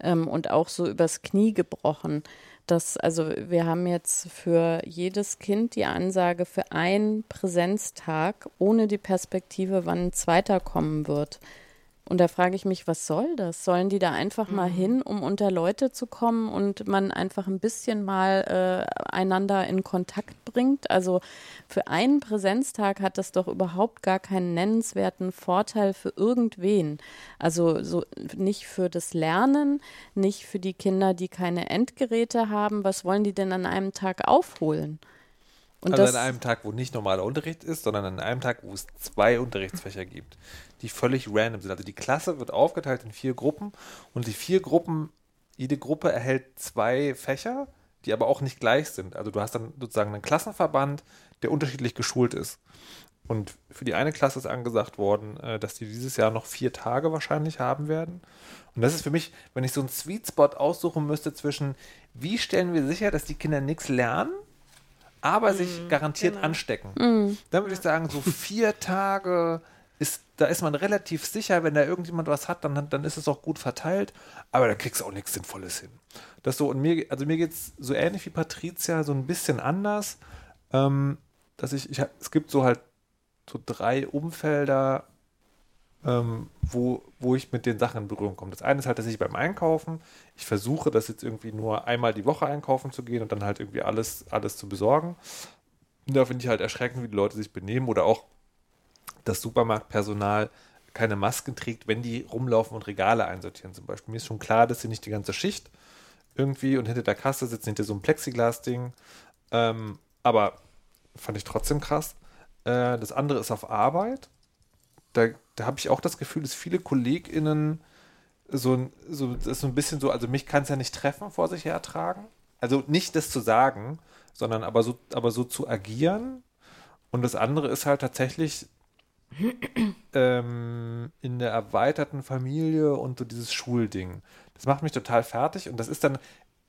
ähm, und auch so übers Knie gebrochen. Das, also wir haben jetzt für jedes Kind die Ansage für einen Präsenztag ohne die Perspektive, wann ein zweiter kommen wird. Und da frage ich mich, was soll das? Sollen die da einfach mal hin, um unter Leute zu kommen und man einfach ein bisschen mal äh, einander in Kontakt bringt? Also für einen Präsenztag hat das doch überhaupt gar keinen nennenswerten Vorteil für irgendwen. Also so nicht für das Lernen, nicht für die Kinder, die keine Endgeräte haben. Was wollen die denn an einem Tag aufholen? Und also das, an einem Tag, wo nicht normaler Unterricht ist, sondern an einem Tag, wo es zwei Unterrichtsfächer gibt, die völlig random sind. Also die Klasse wird aufgeteilt in vier Gruppen und die vier Gruppen, jede Gruppe erhält zwei Fächer, die aber auch nicht gleich sind. Also du hast dann sozusagen einen Klassenverband, der unterschiedlich geschult ist. Und für die eine Klasse ist angesagt worden, äh, dass die dieses Jahr noch vier Tage wahrscheinlich haben werden. Und das ist für mich, wenn ich so einen Sweet Spot aussuchen müsste zwischen, wie stellen wir sicher, dass die Kinder nichts lernen, aber sich garantiert anstecken. Dann würde ich sagen, so vier Tage ist, da ist man relativ sicher, wenn da irgendjemand was hat, dann, dann ist es auch gut verteilt, aber da kriegst du auch nichts Sinnvolles hin. Das so, und mir, also mir geht es so ähnlich wie Patricia, so ein bisschen anders, ähm, dass ich, ich, es gibt so halt so drei Umfelder, ähm, wo, wo ich mit den Sachen in Berührung komme. Das eine ist halt, dass ich beim Einkaufen, ich versuche das jetzt irgendwie nur einmal die Woche einkaufen zu gehen und dann halt irgendwie alles, alles zu besorgen. Und da finde ich halt erschreckend, wie die Leute sich benehmen oder auch das Supermarktpersonal keine Masken trägt, wenn die rumlaufen und Regale einsortieren zum Beispiel. Mir ist schon klar, dass sie nicht die ganze Schicht irgendwie und hinter der Kasse sitzen hinter so einem Plexiglas-Ding. Ähm, aber fand ich trotzdem krass. Äh, das andere ist auf Arbeit. Da, da habe ich auch das Gefühl, dass viele KollegInnen so, so, das ist so ein bisschen so, also mich kann es ja nicht treffen, vor sich hertragen. Also nicht das zu sagen, sondern aber so, aber so zu agieren. Und das andere ist halt tatsächlich ähm, in der erweiterten Familie und so dieses Schulding. Das macht mich total fertig und das ist dann,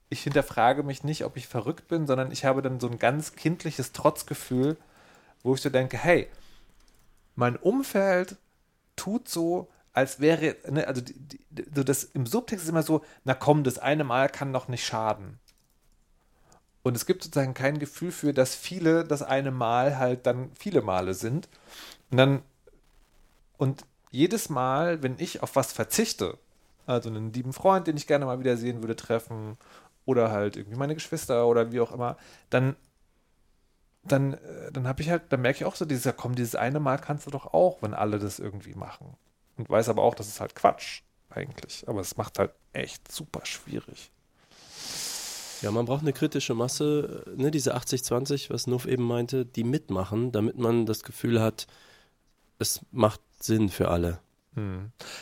ich hinterfrage mich nicht, ob ich verrückt bin, sondern ich habe dann so ein ganz kindliches Trotzgefühl, wo ich so denke, hey, mein Umfeld tut so, als wäre, ne, also die, die, so das im Subtext ist immer so, na komm, das eine Mal kann doch nicht schaden. Und es gibt sozusagen kein Gefühl für, dass viele das eine Mal halt dann viele Male sind. Und dann, und jedes Mal, wenn ich auf was verzichte, also einen lieben Freund, den ich gerne mal wieder sehen würde, treffen, oder halt irgendwie meine Geschwister oder wie auch immer, dann, dann, äh, dann habe ich halt, dann merke ich auch so, dieser, komm, dieses eine Mal kannst du doch auch, wenn alle das irgendwie machen. Und weiß aber auch, das ist halt Quatsch, eigentlich. Aber es macht halt echt super schwierig. Ja, man braucht eine kritische Masse, äh, ne, diese 80-20, was Nuff eben meinte, die mitmachen, damit man das Gefühl hat, es macht Sinn für alle.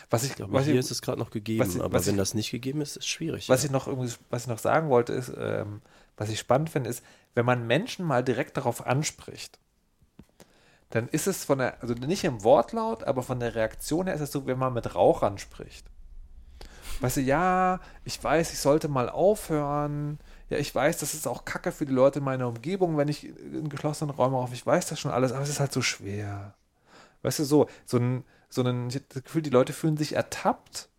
Was ich, Ich glaube, was hier ich, ist es gerade noch gegeben, ich- aber wenn ich- das nicht gegeben ist, ist es schwierig. Was ja. ich noch irgendwie, was ich noch sagen wollte, ist, ähm, was ich spannend finde, ist, wenn man Menschen mal direkt darauf anspricht, dann ist es von der, also nicht im Wortlaut, aber von der Reaktion her ist es so, wenn man mit Rauchern spricht. Weißt du, ja, ich weiß, ich sollte mal aufhören. Ja, ich weiß, das ist auch Kacke für die Leute in meiner Umgebung, wenn ich in geschlossenen Räumen rauche. Ich weiß das schon alles, aber es ist halt so schwer. Weißt du, so, so ein, so ein, ich habe das Gefühl, die Leute fühlen sich ertappt,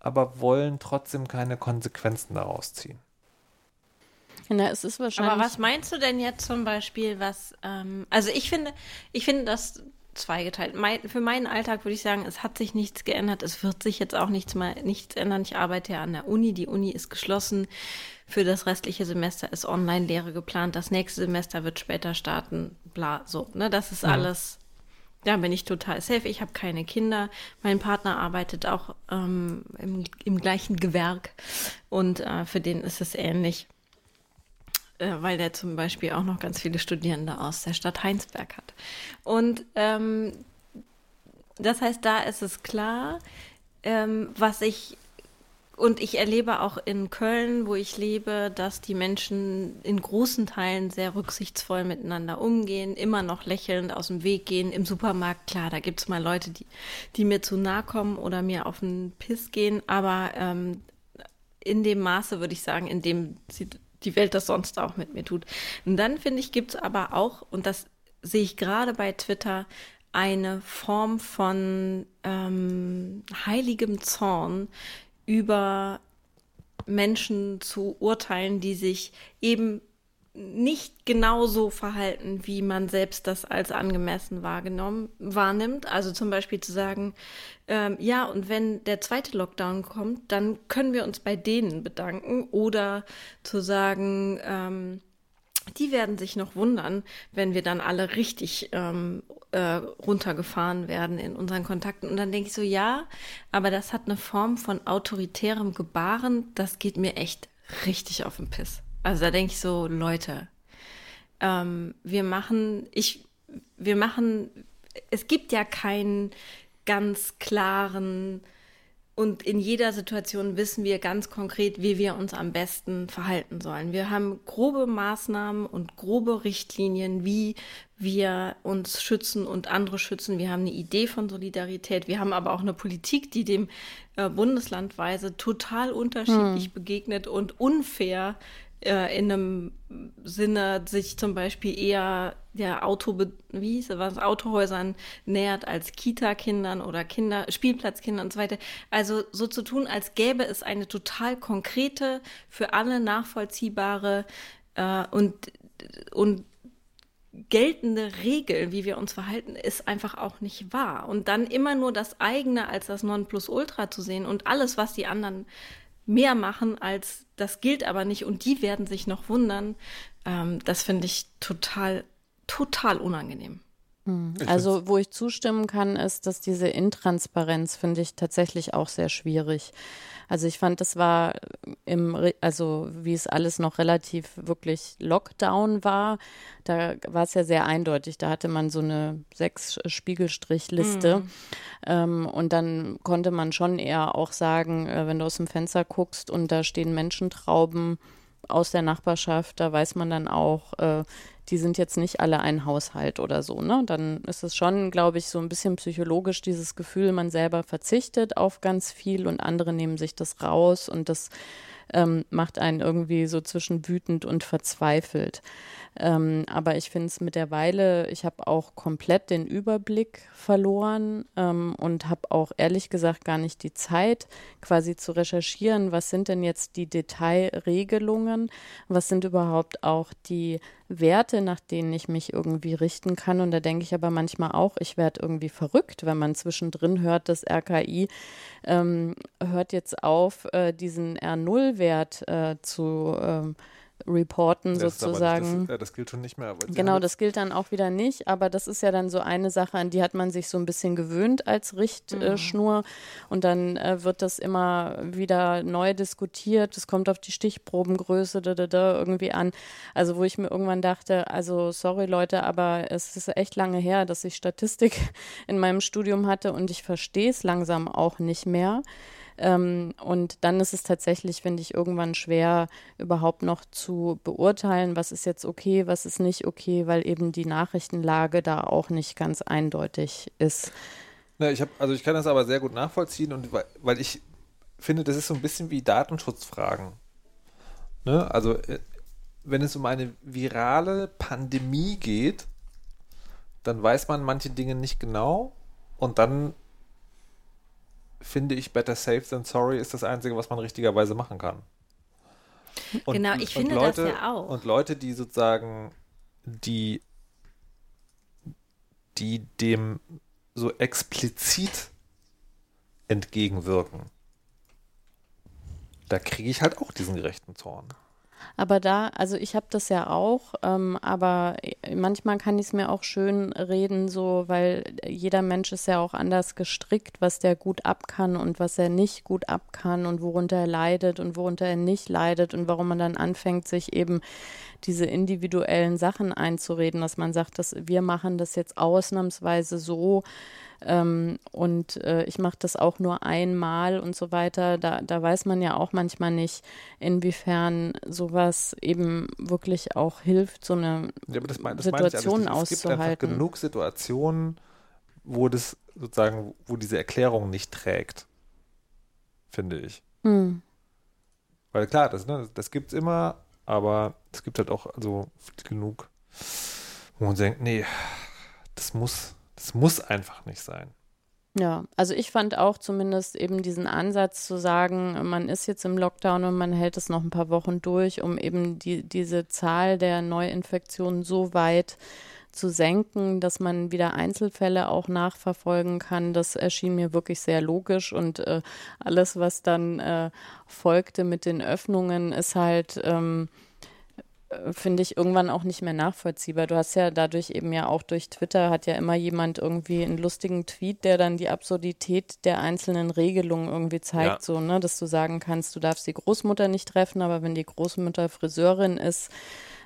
aber wollen trotzdem keine Konsequenzen daraus ziehen. Na, es ist wahrscheinlich. Aber was meinst du denn jetzt zum Beispiel, was, ähm, also ich finde, ich finde das zweigeteilt. Mein, für meinen Alltag würde ich sagen, es hat sich nichts geändert. Es wird sich jetzt auch nichts mal nichts ändern. Ich arbeite ja an der Uni. Die Uni ist geschlossen. Für das restliche Semester ist Online-Lehre geplant. Das nächste Semester wird später starten. Bla, so. Ne, das ist Ja. alles. Da bin ich total safe. Ich habe keine Kinder. Mein Partner arbeitet auch ähm, im, im gleichen Gewerk und äh, für den ist es ähnlich äh, weil der zum Beispiel auch noch ganz viele Studierende aus der Stadt Heinsberg hat. Und ähm, das heißt, da ist es klar, ähm, was ich und ich erlebe auch in Köln, wo ich lebe, dass die Menschen in großen Teilen sehr rücksichtsvoll miteinander umgehen, immer noch lächelnd aus dem Weg gehen. Im Supermarkt, klar, da gibt es mal Leute, die, die mir zu nahe kommen oder mir auf den Piss gehen, aber ähm, in dem Maße, würde ich sagen, in dem sie die Welt das sonst auch mit mir tut. Und dann finde ich, gibt es aber auch, und das sehe ich gerade bei Twitter, eine Form von ähm, heiligem Zorn über Menschen zu urteilen, die sich eben nicht genauso verhalten, wie man selbst das als angemessen wahrgenommen wahrnimmt. Also zum Beispiel zu sagen, ähm, ja, und wenn der zweite Lockdown kommt, dann können wir uns bei denen bedanken. Oder zu sagen, ähm, die werden sich noch wundern, wenn wir dann alle richtig ähm, äh, runtergefahren werden in unseren Kontakten. Und dann denke ich so, ja, aber das hat eine Form von autoritärem Gebaren, das geht mir echt richtig auf den Piss. Also da denke ich so, Leute, ähm, wir machen, ich, wir machen, es gibt ja keinen ganz klaren und in jeder Situation wissen wir ganz konkret, wie wir uns am besten verhalten sollen. Wir haben grobe Maßnahmen und grobe Richtlinien, wie wir uns schützen und andere schützen. Wir haben eine Idee von Solidarität. Wir haben aber auch eine Politik, die dem äh, bundeslandweise total unterschiedlich begegnet und unfair äh, in einem Sinne sich zum Beispiel eher der Auto, wie hieß was, Autohäusern nähert als Kita-Kindern oder Kinder, Spielplatzkindern und so weiter. Also so zu tun, als gäbe es eine total konkrete, für alle nachvollziehbare äh, und, und geltende Regel, wie wir uns verhalten, ist einfach auch nicht wahr. Und dann immer nur das eigene als das Nonplusultra zu sehen und alles, was die anderen mehr machen als das gilt aber nicht und die werden sich noch wundern, ähm, das finde ich total, total unangenehm. Also, wo ich zustimmen kann, ist, dass diese Intransparenz finde ich tatsächlich auch sehr schwierig. Also ich fand, das war im, also wie es alles noch relativ wirklich Lockdown war, da war es ja sehr eindeutig. Da hatte man so eine sechs Spiegelstrichliste ähm, und dann konnte man schon eher auch sagen, äh, wenn du aus dem Fenster guckst und da stehen Menschentrauben aus der Nachbarschaft, da weiß man dann auch, äh, die sind jetzt nicht alle ein Haushalt oder so, ne? Dann ist es schon, glaube ich, so ein bisschen psychologisch dieses Gefühl, man selber verzichtet auf ganz viel und andere nehmen sich das raus und das ähm, macht einen irgendwie so zwischen wütend und verzweifelt. Ähm, aber ich finde es mit der Weile, ich habe auch komplett den Überblick verloren ähm, und habe auch ehrlich gesagt gar nicht die Zeit, quasi zu recherchieren, was sind denn jetzt die Detailregelungen, was sind überhaupt auch die Werte, nach denen ich mich irgendwie richten kann. Und da denke ich aber manchmal auch, ich werde irgendwie verrückt, wenn man zwischendrin hört, das RKI ähm, hört jetzt auf, äh, diesen R0-Wert äh, zu ähm, reporten Das sozusagen. Nicht, das, äh, das gilt schon nicht mehr. Genau, das gilt dann auch wieder nicht, aber das ist ja dann so eine Sache, an die hat man sich so ein bisschen gewöhnt als Richtschnur und dann äh, wird das immer wieder neu diskutiert, es kommt auf die Stichprobengröße da, da, da, irgendwie an. Also wo ich mir irgendwann dachte, also sorry Leute, aber es ist echt lange her, dass ich Statistik in meinem Studium hatte und ich verstehe es langsam auch nicht mehr. Ähm, und dann ist es tatsächlich, finde ich, irgendwann schwer, überhaupt noch zu beurteilen, was ist jetzt okay, was ist nicht okay, weil eben die Nachrichtenlage da auch nicht ganz eindeutig ist. Ja, ich hab, also ich kann das aber sehr gut nachvollziehen und weil, weil ich finde, das ist so ein bisschen wie Datenschutzfragen. Ne? Also äh, wenn es um eine virale Pandemie geht, dann weiß man manche Dinge nicht genau und dann finde ich Better Safe than Sorry ist das Einzige, was man richtigerweise machen kann. Und, genau, ich finde Leute, das ja auch. Und Leute, die sozusagen, die, die dem so explizit entgegenwirken, da kriege ich halt auch diesen gerechten Zorn. Aber da, also ich habe das ja auch, ähm, aber manchmal kann ich es mir auch schön reden, so, weil jeder Mensch ist ja auch anders gestrickt, was der gut ab kann und was er nicht gut ab kann und worunter er leidet und worunter er nicht leidet und warum man dann anfängt, sich eben diese individuellen Sachen einzureden, dass man sagt, dass wir machen das jetzt ausnahmsweise so, ähm, und äh, ich mache das auch nur einmal und so weiter. Da, da weiß man ja auch manchmal nicht, inwiefern sowas eben wirklich auch hilft, so eine ja, das mein, das Situation also, es, es gibt einfach genug Situationen, wo das sozusagen, wo diese Erklärung nicht trägt, finde ich. Hm. Weil klar, das, ne, das gibt es immer, aber es gibt halt auch also genug, wo man denkt, nee, das muss, das muss einfach nicht sein. Ja, also ich fand auch zumindest eben diesen Ansatz zu sagen, man ist jetzt im Lockdown und man hält es noch ein paar Wochen durch, um eben die, diese Zahl der Neuinfektionen so weit zu senken, dass man wieder Einzelfälle auch nachverfolgen kann. Das erschien mir wirklich sehr logisch und äh, alles, was dann äh, folgte mit den Öffnungen, ist halt ähm, finde ich irgendwann auch nicht mehr nachvollziehbar. Du hast ja dadurch eben ja auch durch Twitter hat ja immer jemand irgendwie einen lustigen Tweet, der dann die Absurdität der einzelnen Regelungen irgendwie zeigt, ja. so, ne, dass du sagen kannst, du darfst die Großmutter nicht treffen, aber wenn die Großmutter Friseurin ist,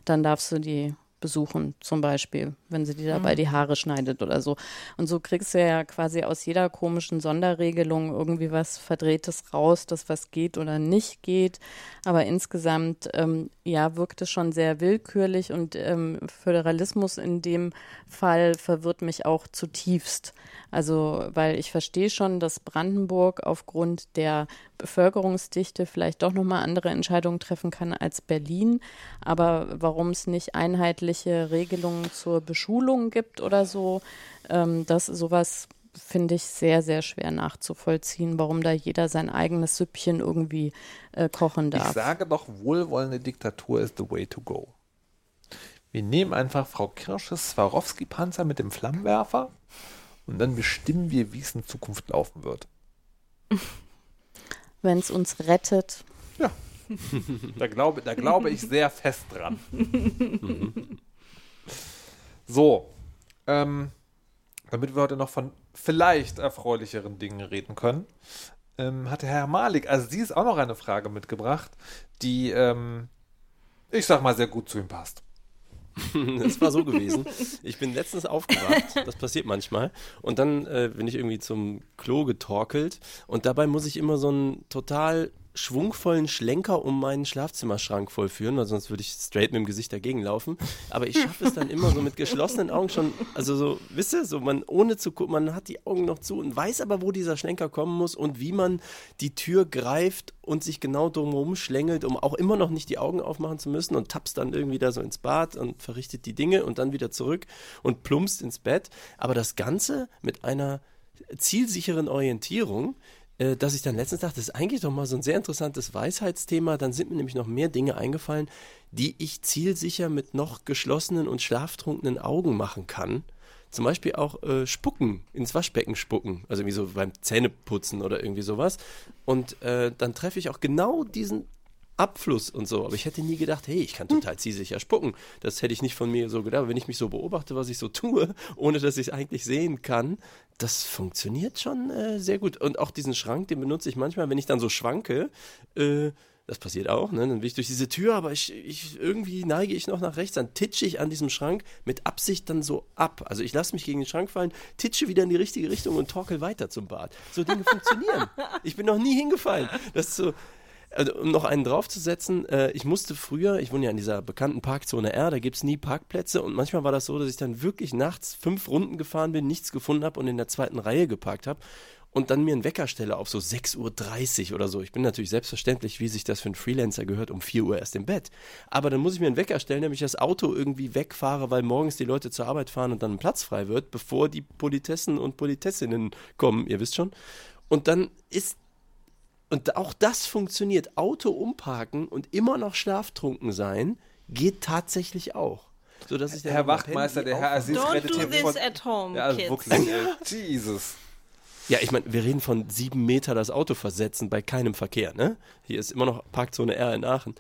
dann darfst du die besuchen, zum Beispiel, wenn sie dir dabei mhm. die Haare schneidet oder so. Und so kriegst du ja quasi aus jeder komischen Sonderregelung irgendwie was Verdrehtes raus, das was geht oder nicht geht. Aber insgesamt, ähm, ja, wirkt es schon sehr willkürlich und ähm, Föderalismus in dem Fall verwirrt mich auch zutiefst. Also, weil ich verstehe schon, dass Brandenburg aufgrund der Bevölkerungsdichte vielleicht doch nochmal andere Entscheidungen treffen kann als Berlin. Aber warum es nicht einheitliche Regelungen zur Beschulung gibt oder so, ähm, das sowas finde ich sehr, sehr schwer nachzuvollziehen, warum da jeder sein eigenes Süppchen irgendwie äh, kochen darf. Ich sage doch, wohlwollende Diktatur ist the way to go. Wir nehmen einfach Frau Kirsches Swarovski-Panzer mit dem Flammenwerfer und dann bestimmen wir, wie es in Zukunft laufen wird. Wenn es uns rettet. Ja. da, glaube, da glaube ich sehr fest dran. so. Ähm, damit wir heute noch von vielleicht erfreulicheren Dingen reden können, ähm, hatte Herr Malik, also sie ist auch noch eine Frage mitgebracht, die, ähm, ich sag mal, sehr gut zu ihm passt. Es war so gewesen. Ich bin letztens aufgewacht, das passiert manchmal, und dann äh, bin ich irgendwie zum Klo getorkelt und dabei muss ich immer so einen total schwungvollen Schlenker um meinen Schlafzimmerschrank vollführen, weil sonst würde ich straight mit dem Gesicht dagegen laufen. Aber ich schaffe es dann immer so mit geschlossenen Augen schon, also so, wisst ihr, so man ohne zu gucken, man hat die Augen noch zu und weiß aber, wo dieser Schlenker kommen muss und wie man die Tür greift und sich genau drumherum schlängelt, um auch immer noch nicht die Augen aufmachen zu müssen und tappst dann irgendwie da so ins Bad und verrichtet die Dinge und dann wieder zurück und plumpst ins Bett. Aber das Ganze mit einer zielsicheren Orientierung, äh, dass ich dann letztens dachte, das ist eigentlich doch mal so ein sehr interessantes Weisheitsthema. Dann sind mir nämlich noch mehr Dinge eingefallen, die ich zielsicher mit noch geschlossenen und schlaftrunkenen Augen machen kann. Zum Beispiel auch äh, spucken, ins Waschbecken spucken, also wie so beim Zähneputzen oder irgendwie sowas. Und äh, dann treffe ich auch genau diesen Abfluss und so. Aber ich hätte nie gedacht, hey, ich kann total zielsicher spucken. Das hätte ich nicht von mir so gedacht. Aber wenn ich mich so beobachte, was ich so tue, ohne dass ich es eigentlich sehen kann, das funktioniert schon äh, sehr gut. Und auch diesen Schrank, den benutze ich manchmal, wenn ich dann so schwanke, äh, Das passiert auch, ne? Dann will ich durch diese Tür, aber ich, ich irgendwie neige ich noch nach rechts, dann titsche ich an diesem Schrank mit Absicht dann so ab. Also ich lasse mich gegen den Schrank fallen, titsche wieder in die richtige Richtung und torkel weiter zum Bad. So Dinge funktionieren. Ich bin noch nie hingefallen. Das ist so, also, um noch einen draufzusetzen, äh, ich musste früher, ich wohne ja in dieser bekannten Parkzone R, da gibt es nie Parkplätze und manchmal war das so, dass ich dann wirklich nachts fünf Runden gefahren bin, nichts gefunden habe und in der zweiten Reihe geparkt habe und dann mir einen Wecker stelle auf so 6.30 Uhr oder so. Ich bin natürlich selbstverständlich, wie sich das für einen Freelancer gehört, um 4 Uhr erst im Bett. Aber dann muss ich mir einen Wecker stellen, damit ich das Auto irgendwie wegfahre, weil morgens die Leute zur Arbeit fahren und dann ein Platz frei wird, bevor die Politessen und Politessinnen kommen, ihr wisst schon. Und dann ist und auch das funktioniert. Auto umparken und immer noch schlaftrunken sein, geht tatsächlich auch. So, dass ich dann Herr Wachtmeister, der Herr Aziz Don't do this von, at home, ja, also kids. wirklich. Jesus. Ja, ich meine, wir reden von sieben Meter das Auto versetzen bei keinem Verkehr, ne? Hier ist immer noch Parkzone R in Aachen.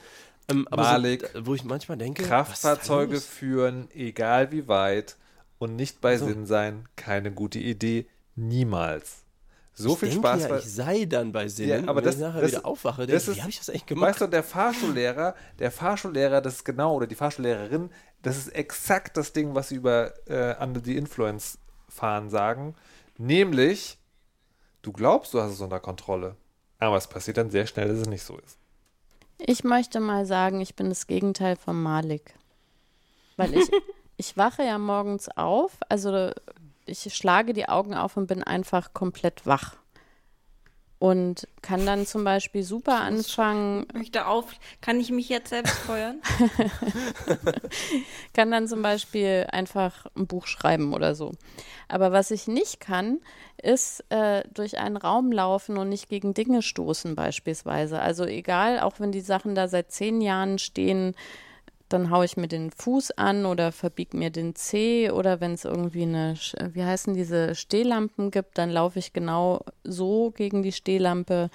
Ähm, aber Malik, so, wo ich manchmal denke, Kraftfahrzeuge führen, egal wie weit, und nicht bei So. Sinn sein, keine gute Idee. Niemals. So ich viel denke Spaß. Ja, ich sei dann bei Sinnen, Ja, aber und das- wenn ich nachher das- wieder aufwache, das denke ich, ist- wie habe ich das eigentlich gemacht? Weißt du, der Fahrschullehrer, der Fahrschullehrer, das ist genau, oder die Fahrschullehrerin, das ist exakt das Ding, was sie über äh, Under the Influence fahren sagen. Nämlich, du glaubst, du hast es unter Kontrolle. Aber es passiert dann sehr schnell, dass es nicht so ist. Ich möchte mal sagen, ich bin das Gegenteil von Malik. Weil ich, ich wache ja morgens auf, also ich schlage die Augen auf und bin einfach komplett wach. Und kann dann zum Beispiel super anfangen, Möchte auf, kann ich mich jetzt selbst feuern? kann dann zum Beispiel einfach ein Buch schreiben oder so. Aber was ich nicht kann, ist äh, durch einen Raum laufen und nicht gegen Dinge stoßen beispielsweise. Also egal, auch wenn die Sachen da seit zehn Jahren stehen, dann haue ich mir den Fuß an oder verbieg mir den Zeh oder wenn es irgendwie eine, Sch- wie heißen diese Stehlampen gibt, dann laufe ich genau so gegen die Stehlampe,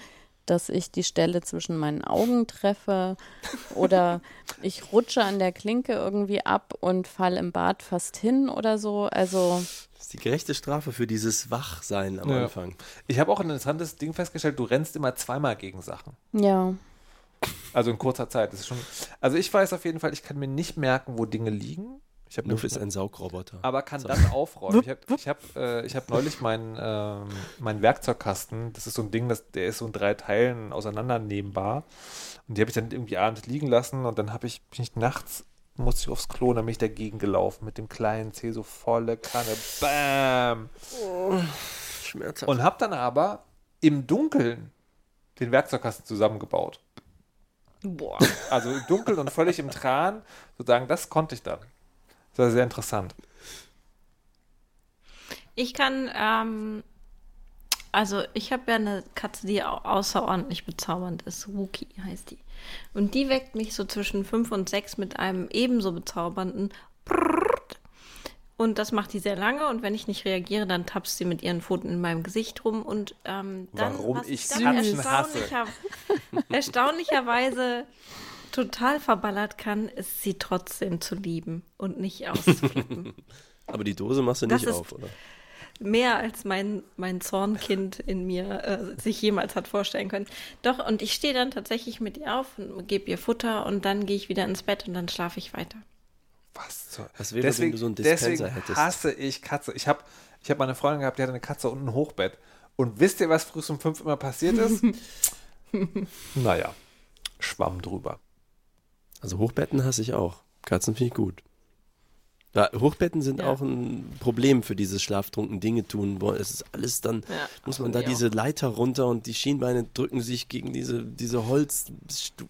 dass ich die Stelle zwischen meinen Augen treffe oder ich rutsche an der Klinke irgendwie ab und fall im Bad fast hin oder so. Also Das ist die gerechte Strafe für dieses Wachsein am Ja. Anfang. Ich habe auch ein interessantes Ding festgestellt, du rennst immer zweimal gegen Sachen. ja, Also in kurzer Zeit. Das ist schon, also ich weiß auf jeden Fall, ich kann mir nicht merken, wo Dinge liegen. Ich habe Nuff ist ein Saugroboter. aber kann dann aufräumen. Ich habe ich hab, äh, ich hab neulich meinen ähm, meinen Werkzeugkasten, das ist so ein Ding, das, der ist so in drei Teilen auseinandernehmbar. Und die habe ich dann irgendwie abends liegen lassen und dann habe ich, bin ich nachts, musste ich aufs Klo und dann bin ich dagegen gelaufen mit dem kleinen Zeh so volle Kanne. Bam! Schmerzhaft. Und habe dann aber im Dunkeln den Werkzeugkasten zusammengebaut. Boah. Also im Dunkeln und völlig im Tran, sozusagen, das konnte ich dann. Das war sehr interessant. Ich kann, ähm, also ich habe ja eine Katze, die au außerordentlich bezaubernd ist. Wookie heißt die. Und die weckt mich so zwischen fünf und sechs mit einem ebenso bezaubernden Prrrt. Und das macht die sehr lange und wenn ich nicht reagiere, dann tapst sie mit ihren Pfoten in meinem Gesicht rum und ähm, dann, Warum was ich dann erstaunlicher, erstaunlicherweise total verballert kann, ist sie trotzdem zu lieben und nicht auszuflippen. Aber die Dose machst du Das nicht auf, oder? mehr als mein, mein Zornkind in mir äh, sich jemals hat vorstellen können. Doch, und ich stehe dann tatsächlich mit ihr auf und gebe ihr Futter und dann gehe ich wieder ins Bett und dann schlafe ich weiter. Was zur Was wäre, wenn du so einen Dispenser deswegen hättest? hasse ich Katze. Ich habe ich hab mal eine Freundin gehabt, die hatte eine Katze und ein Hochbett. Und wisst ihr, was früh um fünf immer passiert ist? naja, schwamm drüber. Also Hochbetten hasse ich auch. Katzen finde ich gut. Ja, Hochbetten sind Ja. auch ein Problem für dieses schlaftrunken Dinge tun. Boah, es ist alles dann, Ja, muss man finde da diese Leiter runter und die Schienbeine drücken sich gegen diese, diese Holz,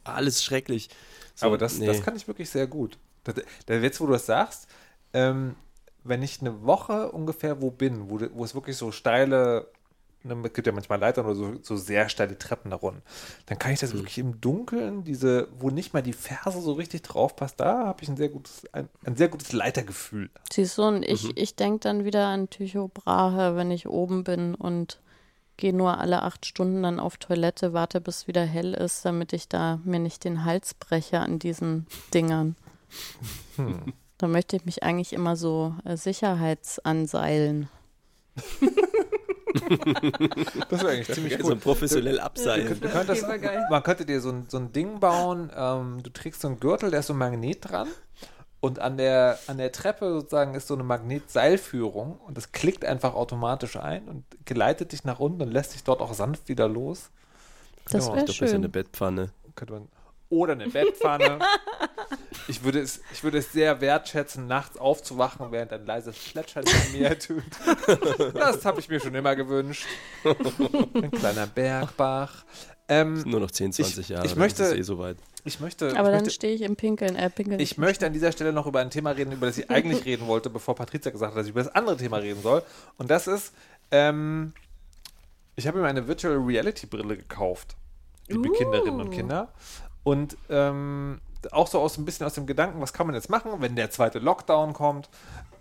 alles schrecklich. So, Aber das, nee. das kann ich wirklich sehr gut. Das, der Witz, wo du das sagst, ähm, wenn ich eine Woche ungefähr wo bin, wo, wo es wirklich so steile, ne, es gibt ja manchmal Leitern oder so, so sehr steile Treppen da runter, dann kann ich das wirklich im Dunkeln, diese, wo nicht mal die Ferse so richtig drauf passt, da habe ich ein sehr gutes, ein, ein sehr gutes Leitergefühl. siehst du, und ich, Mhm. ich denke dann wieder an Tycho Brahe, wenn ich oben bin und gehe nur alle acht Stunden dann auf Toilette, warte, bis wieder hell ist, damit ich da mir nicht den Hals breche an diesen Dingern. Hm. Da möchte ich mich eigentlich immer so äh, sicherheitsanseilen. das wäre eigentlich ziemlich So cool. ein professionell abseilen. Du könntest, war geil. man könnte dir so ein, so ein Ding bauen, ähm, du trägst so einen Gürtel, da ist so ein Magnet dran und an der, an der Treppe sozusagen ist so eine Magnetseilführung und das klickt einfach automatisch ein und geleitet dich nach unten und lässt dich dort auch sanft wieder los. Das Ja, wäre Ich glaube, das ist eine schön. Bettpfanne. Könnte man, oder eine Bettpfanne. Ich würde, es, ich würde es sehr wertschätzen, nachts aufzuwachen, während ein leises Plätschern in mir ertönt. Das habe ich mir schon immer gewünscht. Ein kleiner Bergbach. Ähm, Nur noch 10, 20 Ich- Jahre. ich möchte- ist es eh soweit. ich möchte, Aber ich dann möchte stehe ich im Pinkeln. Äh, Pinkeln. Ich möchte an dieser Stelle noch über ein Thema reden, über das ich eigentlich reden wollte, bevor Patricia gesagt hat, dass ich über das andere Thema reden soll. Und das ist, ähm, ich habe mir eine Virtual Reality Brille gekauft, liebe Uh. Kinderinnen und Kinder. Und ähm, auch so aus ein bisschen aus dem Gedanken, was kann man jetzt machen, wenn der zweite Lockdown kommt.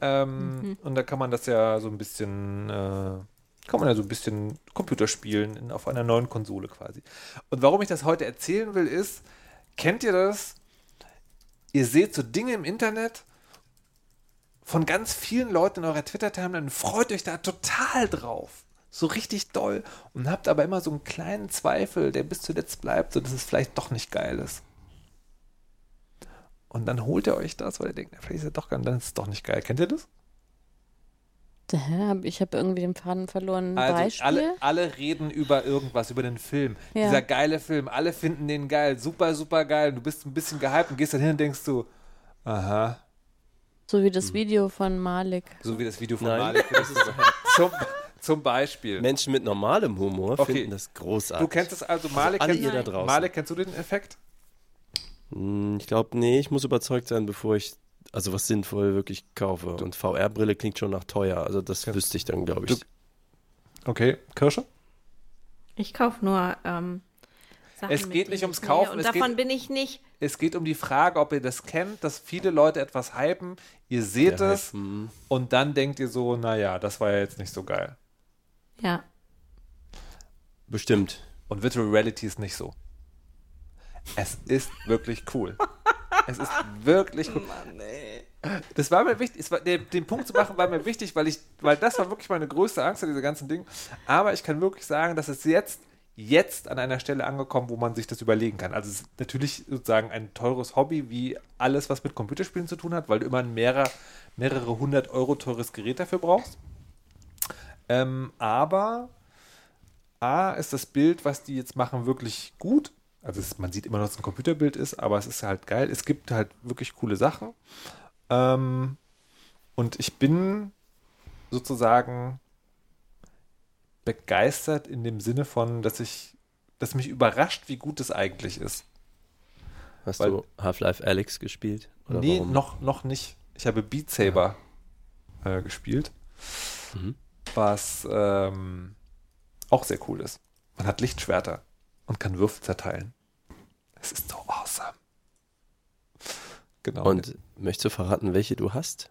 Ähm, Und da kann man das ja so ein bisschen, äh, kann man ja so ein bisschen Computer spielen in, auf einer neuen Konsole quasi. Und warum ich das heute erzählen will, ist, kennt ihr das? Ihr seht so Dinge im Internet von ganz vielen Leuten in eurer Twitter-Timeline und freut euch da total drauf. So richtig doll. Und habt aber immer so einen kleinen Zweifel, der bis zuletzt bleibt, so dass es vielleicht doch nicht geil ist. Und dann holt ihr euch das, weil ihr denkt, na, vielleicht ist es doch geil, und dann ist es doch nicht geil. Kennt ihr das? Ich habe irgendwie den Faden verloren. Ein Also Beispiel? alle, alle reden über irgendwas, über den Film. Ja. Dieser geile Film, alle finden den geil, super, super geil. Und du bist ein bisschen gehypt und gehst dann hin und denkst du, aha, so wie das Video von Malik. so wie das Video von Nein, Malik. zum, zum Beispiel. Menschen mit normalem Humor Okay. finden das großartig. Du kennst es also, Malik, alle kennst, ihr da draußen. Malik, kennst du den Effekt? Hm, Ich glaube, nee, ich muss überzeugt sein, bevor ich also was sinnvoll wirklich kaufe. Und VR-Brille klingt schon nach teuer. Also das Ja. wüsste ich dann, glaube ich. Du- Okay, Kirsche? Ich kaufe nur ähm, Sachen, Es geht nicht ich ums. Kaufen, Und es davon geht- bin ich nicht. Es geht um die Frage, ob ihr das kennt, dass viele Leute etwas hypen, ihr seht Der es Hype, und dann denkt ihr so, naja, das war ja jetzt nicht so geil. Ja. Bestimmt. Und Virtual Reality ist nicht so. Es ist wirklich cool. Es ist wirklich cool. Das war mir wichtig, es war, den, den Punkt zu machen war mir wichtig, weil ich, weil das war wirklich meine größte Angst an diese ganzen Dinge. Aber ich kann wirklich sagen, dass es jetzt, jetzt an einer Stelle angekommen, wo man sich das überlegen kann. Also es ist natürlich sozusagen ein teures Hobby, wie alles, was mit Computerspielen zu tun hat, weil du immer ein mehrere, mehrere hundert Euro teures Gerät dafür brauchst. Ähm, aber A ist das Bild, was die jetzt machen, wirklich gut. Also es, man sieht immer noch, dass es ein Computerbild ist, aber es ist halt geil. Es gibt halt wirklich coole Sachen. Ähm, und ich bin sozusagen begeistert in dem Sinne von, dass ich, dass mich überrascht, wie gut es eigentlich ist. Hast Weil- du Half-Life Alex gespielt? Oder nee, warum? noch, noch nicht. Ich habe Beat Saber äh, gespielt, Mhm. Was ähm, auch sehr cool ist. Man hat Lichtschwerter und kann Würfel zerteilen. Es ist so awesome. Genau. Und möchtest du verraten, welche du hast?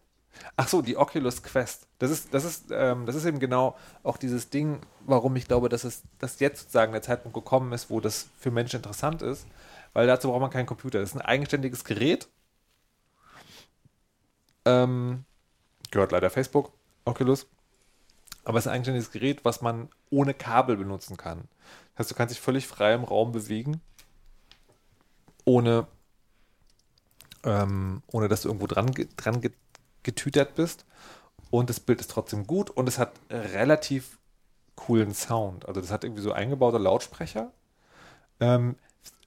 Ach so, die Oculus Quest. Das ist, das ist, ähm, das ist eben genau auch dieses Ding, warum ich glaube, dass es, dass jetzt sozusagen der Zeitpunkt gekommen ist, wo das für Menschen interessant ist, weil dazu braucht man keinen Computer. Das ist ein eigenständiges Gerät. Ähm, gehört leider Facebook, Oculus. Aber es ist ein eigenständiges Gerät, was man ohne Kabel benutzen kann. Das heißt, du kannst dich völlig frei im Raum bewegen, ohne, ähm, ohne dass du irgendwo dran, dran ge- getütert bist. Und das Bild ist trotzdem gut und es hat relativ coolen Sound. Also das hat irgendwie so eingebaute Lautsprecher. Ähm,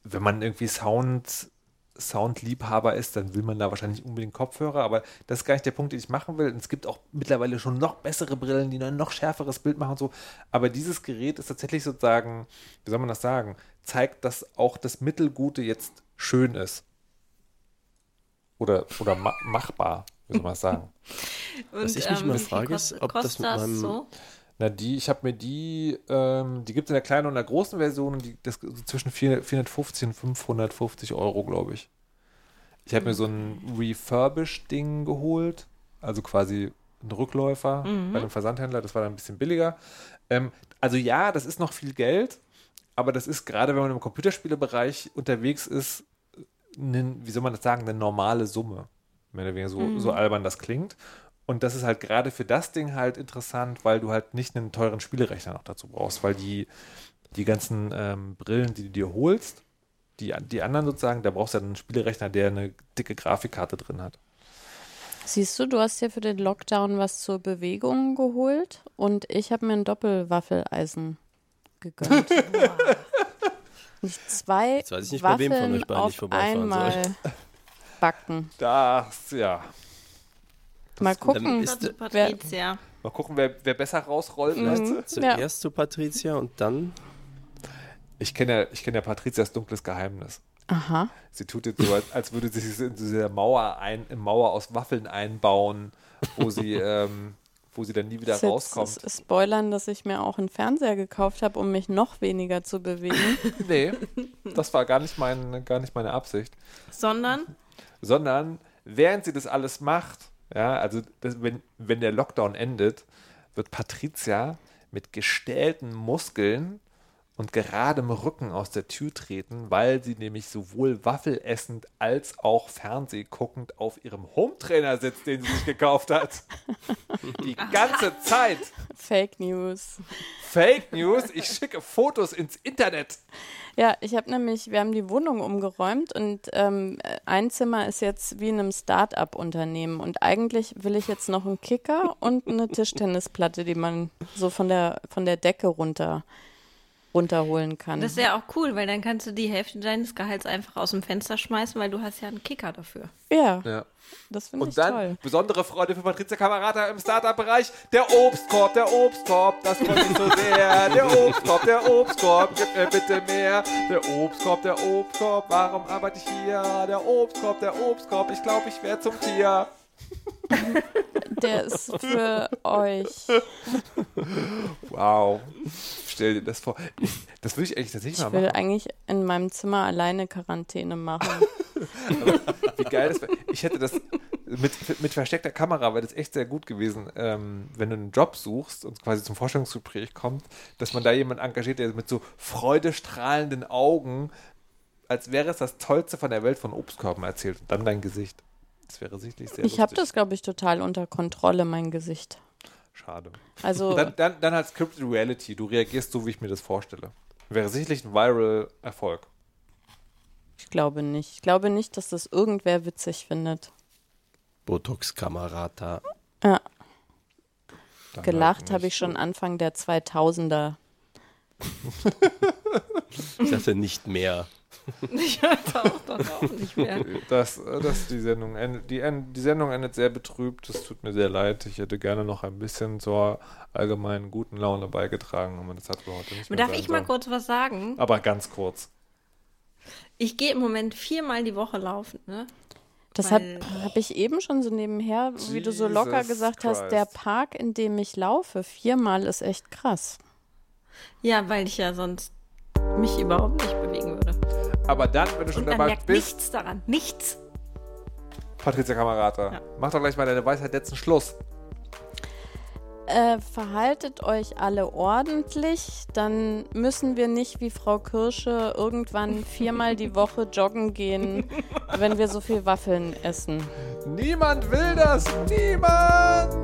wenn man irgendwie Sound, Soundliebhaber ist, dann will man da wahrscheinlich unbedingt Kopfhörer, aber das ist gar nicht der Punkt, den ich machen will. Und es gibt auch mittlerweile schon noch bessere Brillen, die ein noch schärferes Bild machen und so. Aber dieses Gerät ist tatsächlich sozusagen, wie soll man das sagen, zeigt, dass auch das Mittelgute jetzt schön ist. Oder, oder ma machbar, wie soll man das sagen. Und, Was ich mich immer wie viel frage, ist, ob das mit meinem- so? Na, die, ich habe mir die, ähm, die gibt es in der kleinen und der großen Version, die, das zwischen 4, 450 und 550 Euro, glaube ich. Ich habe mir so ein Refurbish-Ding geholt, also quasi ein Rückläufer bei einem Versandhändler, das war dann ein bisschen billiger. Ähm, also ja, das ist noch viel Geld, aber das ist gerade, wenn man im Computerspielebereich unterwegs ist, nen, wie soll man das sagen, eine normale Summe. Mehr oder weniger so, so albern das klingt. Und das ist halt gerade für das Ding halt interessant, weil du halt nicht einen teuren Spielerechner noch dazu brauchst, weil die, die ganzen ähm, Brillen, die du dir holst, die, die anderen sozusagen, da brauchst du einen Spielerechner, der eine dicke Grafikkarte drin hat. Siehst du, du hast dir für den Lockdown was zur Bewegung geholt und ich habe mir ein Doppelwaffeleisen gegönnt. Nicht zwei Jetzt weiß ich nicht, bei wem von Waffeln euch beiden ich auf vorbeifahren einmal backen. Das, ja. Mal gucken. ist Zu wer- Patricia. Mal gucken, wer, wer besser rausrollt. Mhm. zuerst zu Patricia und dann Ich kenne ja, ich kenn ja Patrizias dunkles Geheimnis. Aha. Sie tut jetzt so, als, als würde sie sich in diese Mauer, ein, in Mauer aus Waffeln einbauen, wo sie, ähm, wo sie dann nie wieder Das ist jetzt rauskommt. s- Spoilern, dass ich mir auch einen Fernseher gekauft habe, um mich noch weniger zu bewegen. Nee, das war gar nicht, mein, gar nicht meine Absicht. Sondern Sondern während sie das alles macht, ja, also das, wenn, wenn der Lockdown endet, wird Patricia mit gestählten Muskeln und geradem Rücken aus der Tür treten, weil sie nämlich sowohl Waffelessend als auch Fernsehguckend auf ihrem Hometrainer sitzt, den sie sich gekauft hat. Die ganze Zeit. Fake News. Fake News, ich schicke Fotos ins Internet. Ja, ich habe nämlich, wir haben die Wohnung umgeräumt und ähm, ein Zimmer ist jetzt wie in einem Start-up-Unternehmen und eigentlich will ich jetzt noch einen Kicker und eine Tischtennisplatte, die man so von der von der Decke runter runterholen kann. das ist ja auch cool, weil dann kannst du die Hälfte deines Gehalts einfach aus dem Fenster schmeißen, weil du hast ja einen Kicker dafür. ja, Ja. das finde ich Und dann toll. besondere Freude für Patricia Kamerata im Startup-Bereich. Der Obstkorb, der Obstkorb, das freut mich so sehr. Der Obstkorb, der Obstkorb, gib mir bitte mehr. Der Obstkorb, der Obstkorb, warum arbeite ich hier? Der Obstkorb, der Obstkorb, ich glaube, ich werde zum Tier. Der ist für euch. Wow. Stell dir das vor. Ich, das würde ich eigentlich tatsächlich Ich mal will machen. eigentlich in meinem Zimmer alleine Quarantäne machen. Wie geil das wäre. Ich hätte das mit, mit versteckter Kamera wäre das echt sehr gut gewesen, ähm, wenn du einen Job suchst und quasi zum Forschungsgespräch kommt, dass man da jemanden engagiert, der mit so freudestrahlenden Augen, als wäre es das Tollste von der Welt von Obstkörben erzählt und dann dein Gesicht. Das wäre sicherlich sehr Ich habe das, glaube ich, total unter Kontrolle, mein Gesicht. Schade. Also, Dann, dann, dann als Scripted Reality, du reagierst so, wie ich mir das vorstelle. Wäre sicherlich ein Viral-Erfolg. ich glaube nicht. Ich glaube nicht, dass das irgendwer witzig findet. Botox-Kamerata. Ja, Dann gelacht habe ich schon Anfang der 2000er. Ich dachte nicht mehr. Ich hörte auch doch auch nicht mehr. Das, das die Sendung endet, die, end- die Sendung endet sehr betrübt. Es tut mir sehr leid. Ich hätte gerne noch ein bisschen zur allgemeinen guten Laune beigetragen, aber das hat wir heute nicht mehr Darf sein ich mal sollen. kurz was sagen? Aber ganz kurz. Ich gehe im Moment viermal die Woche laufen, ne? Das habe hab ich eben schon so nebenher, wie du so locker Jesus gesagt hast, der Christ. Park, in dem ich laufe, viermal ist echt krass. Ja, weil ich ja sonst mich überhaupt nicht bewegen würde. Aber dann, wenn du schon dabei merkt bist, nichts daran. Nichts. Patricia Kamerata, Ja. mach doch gleich mal deine Weisheit letzten Schluss. Äh, verhaltet euch alle ordentlich, dann müssen wir nicht wie Frau Kirsche irgendwann viermal die Woche joggen gehen, wenn wir so viel Waffeln essen. Niemand will das. Niemand.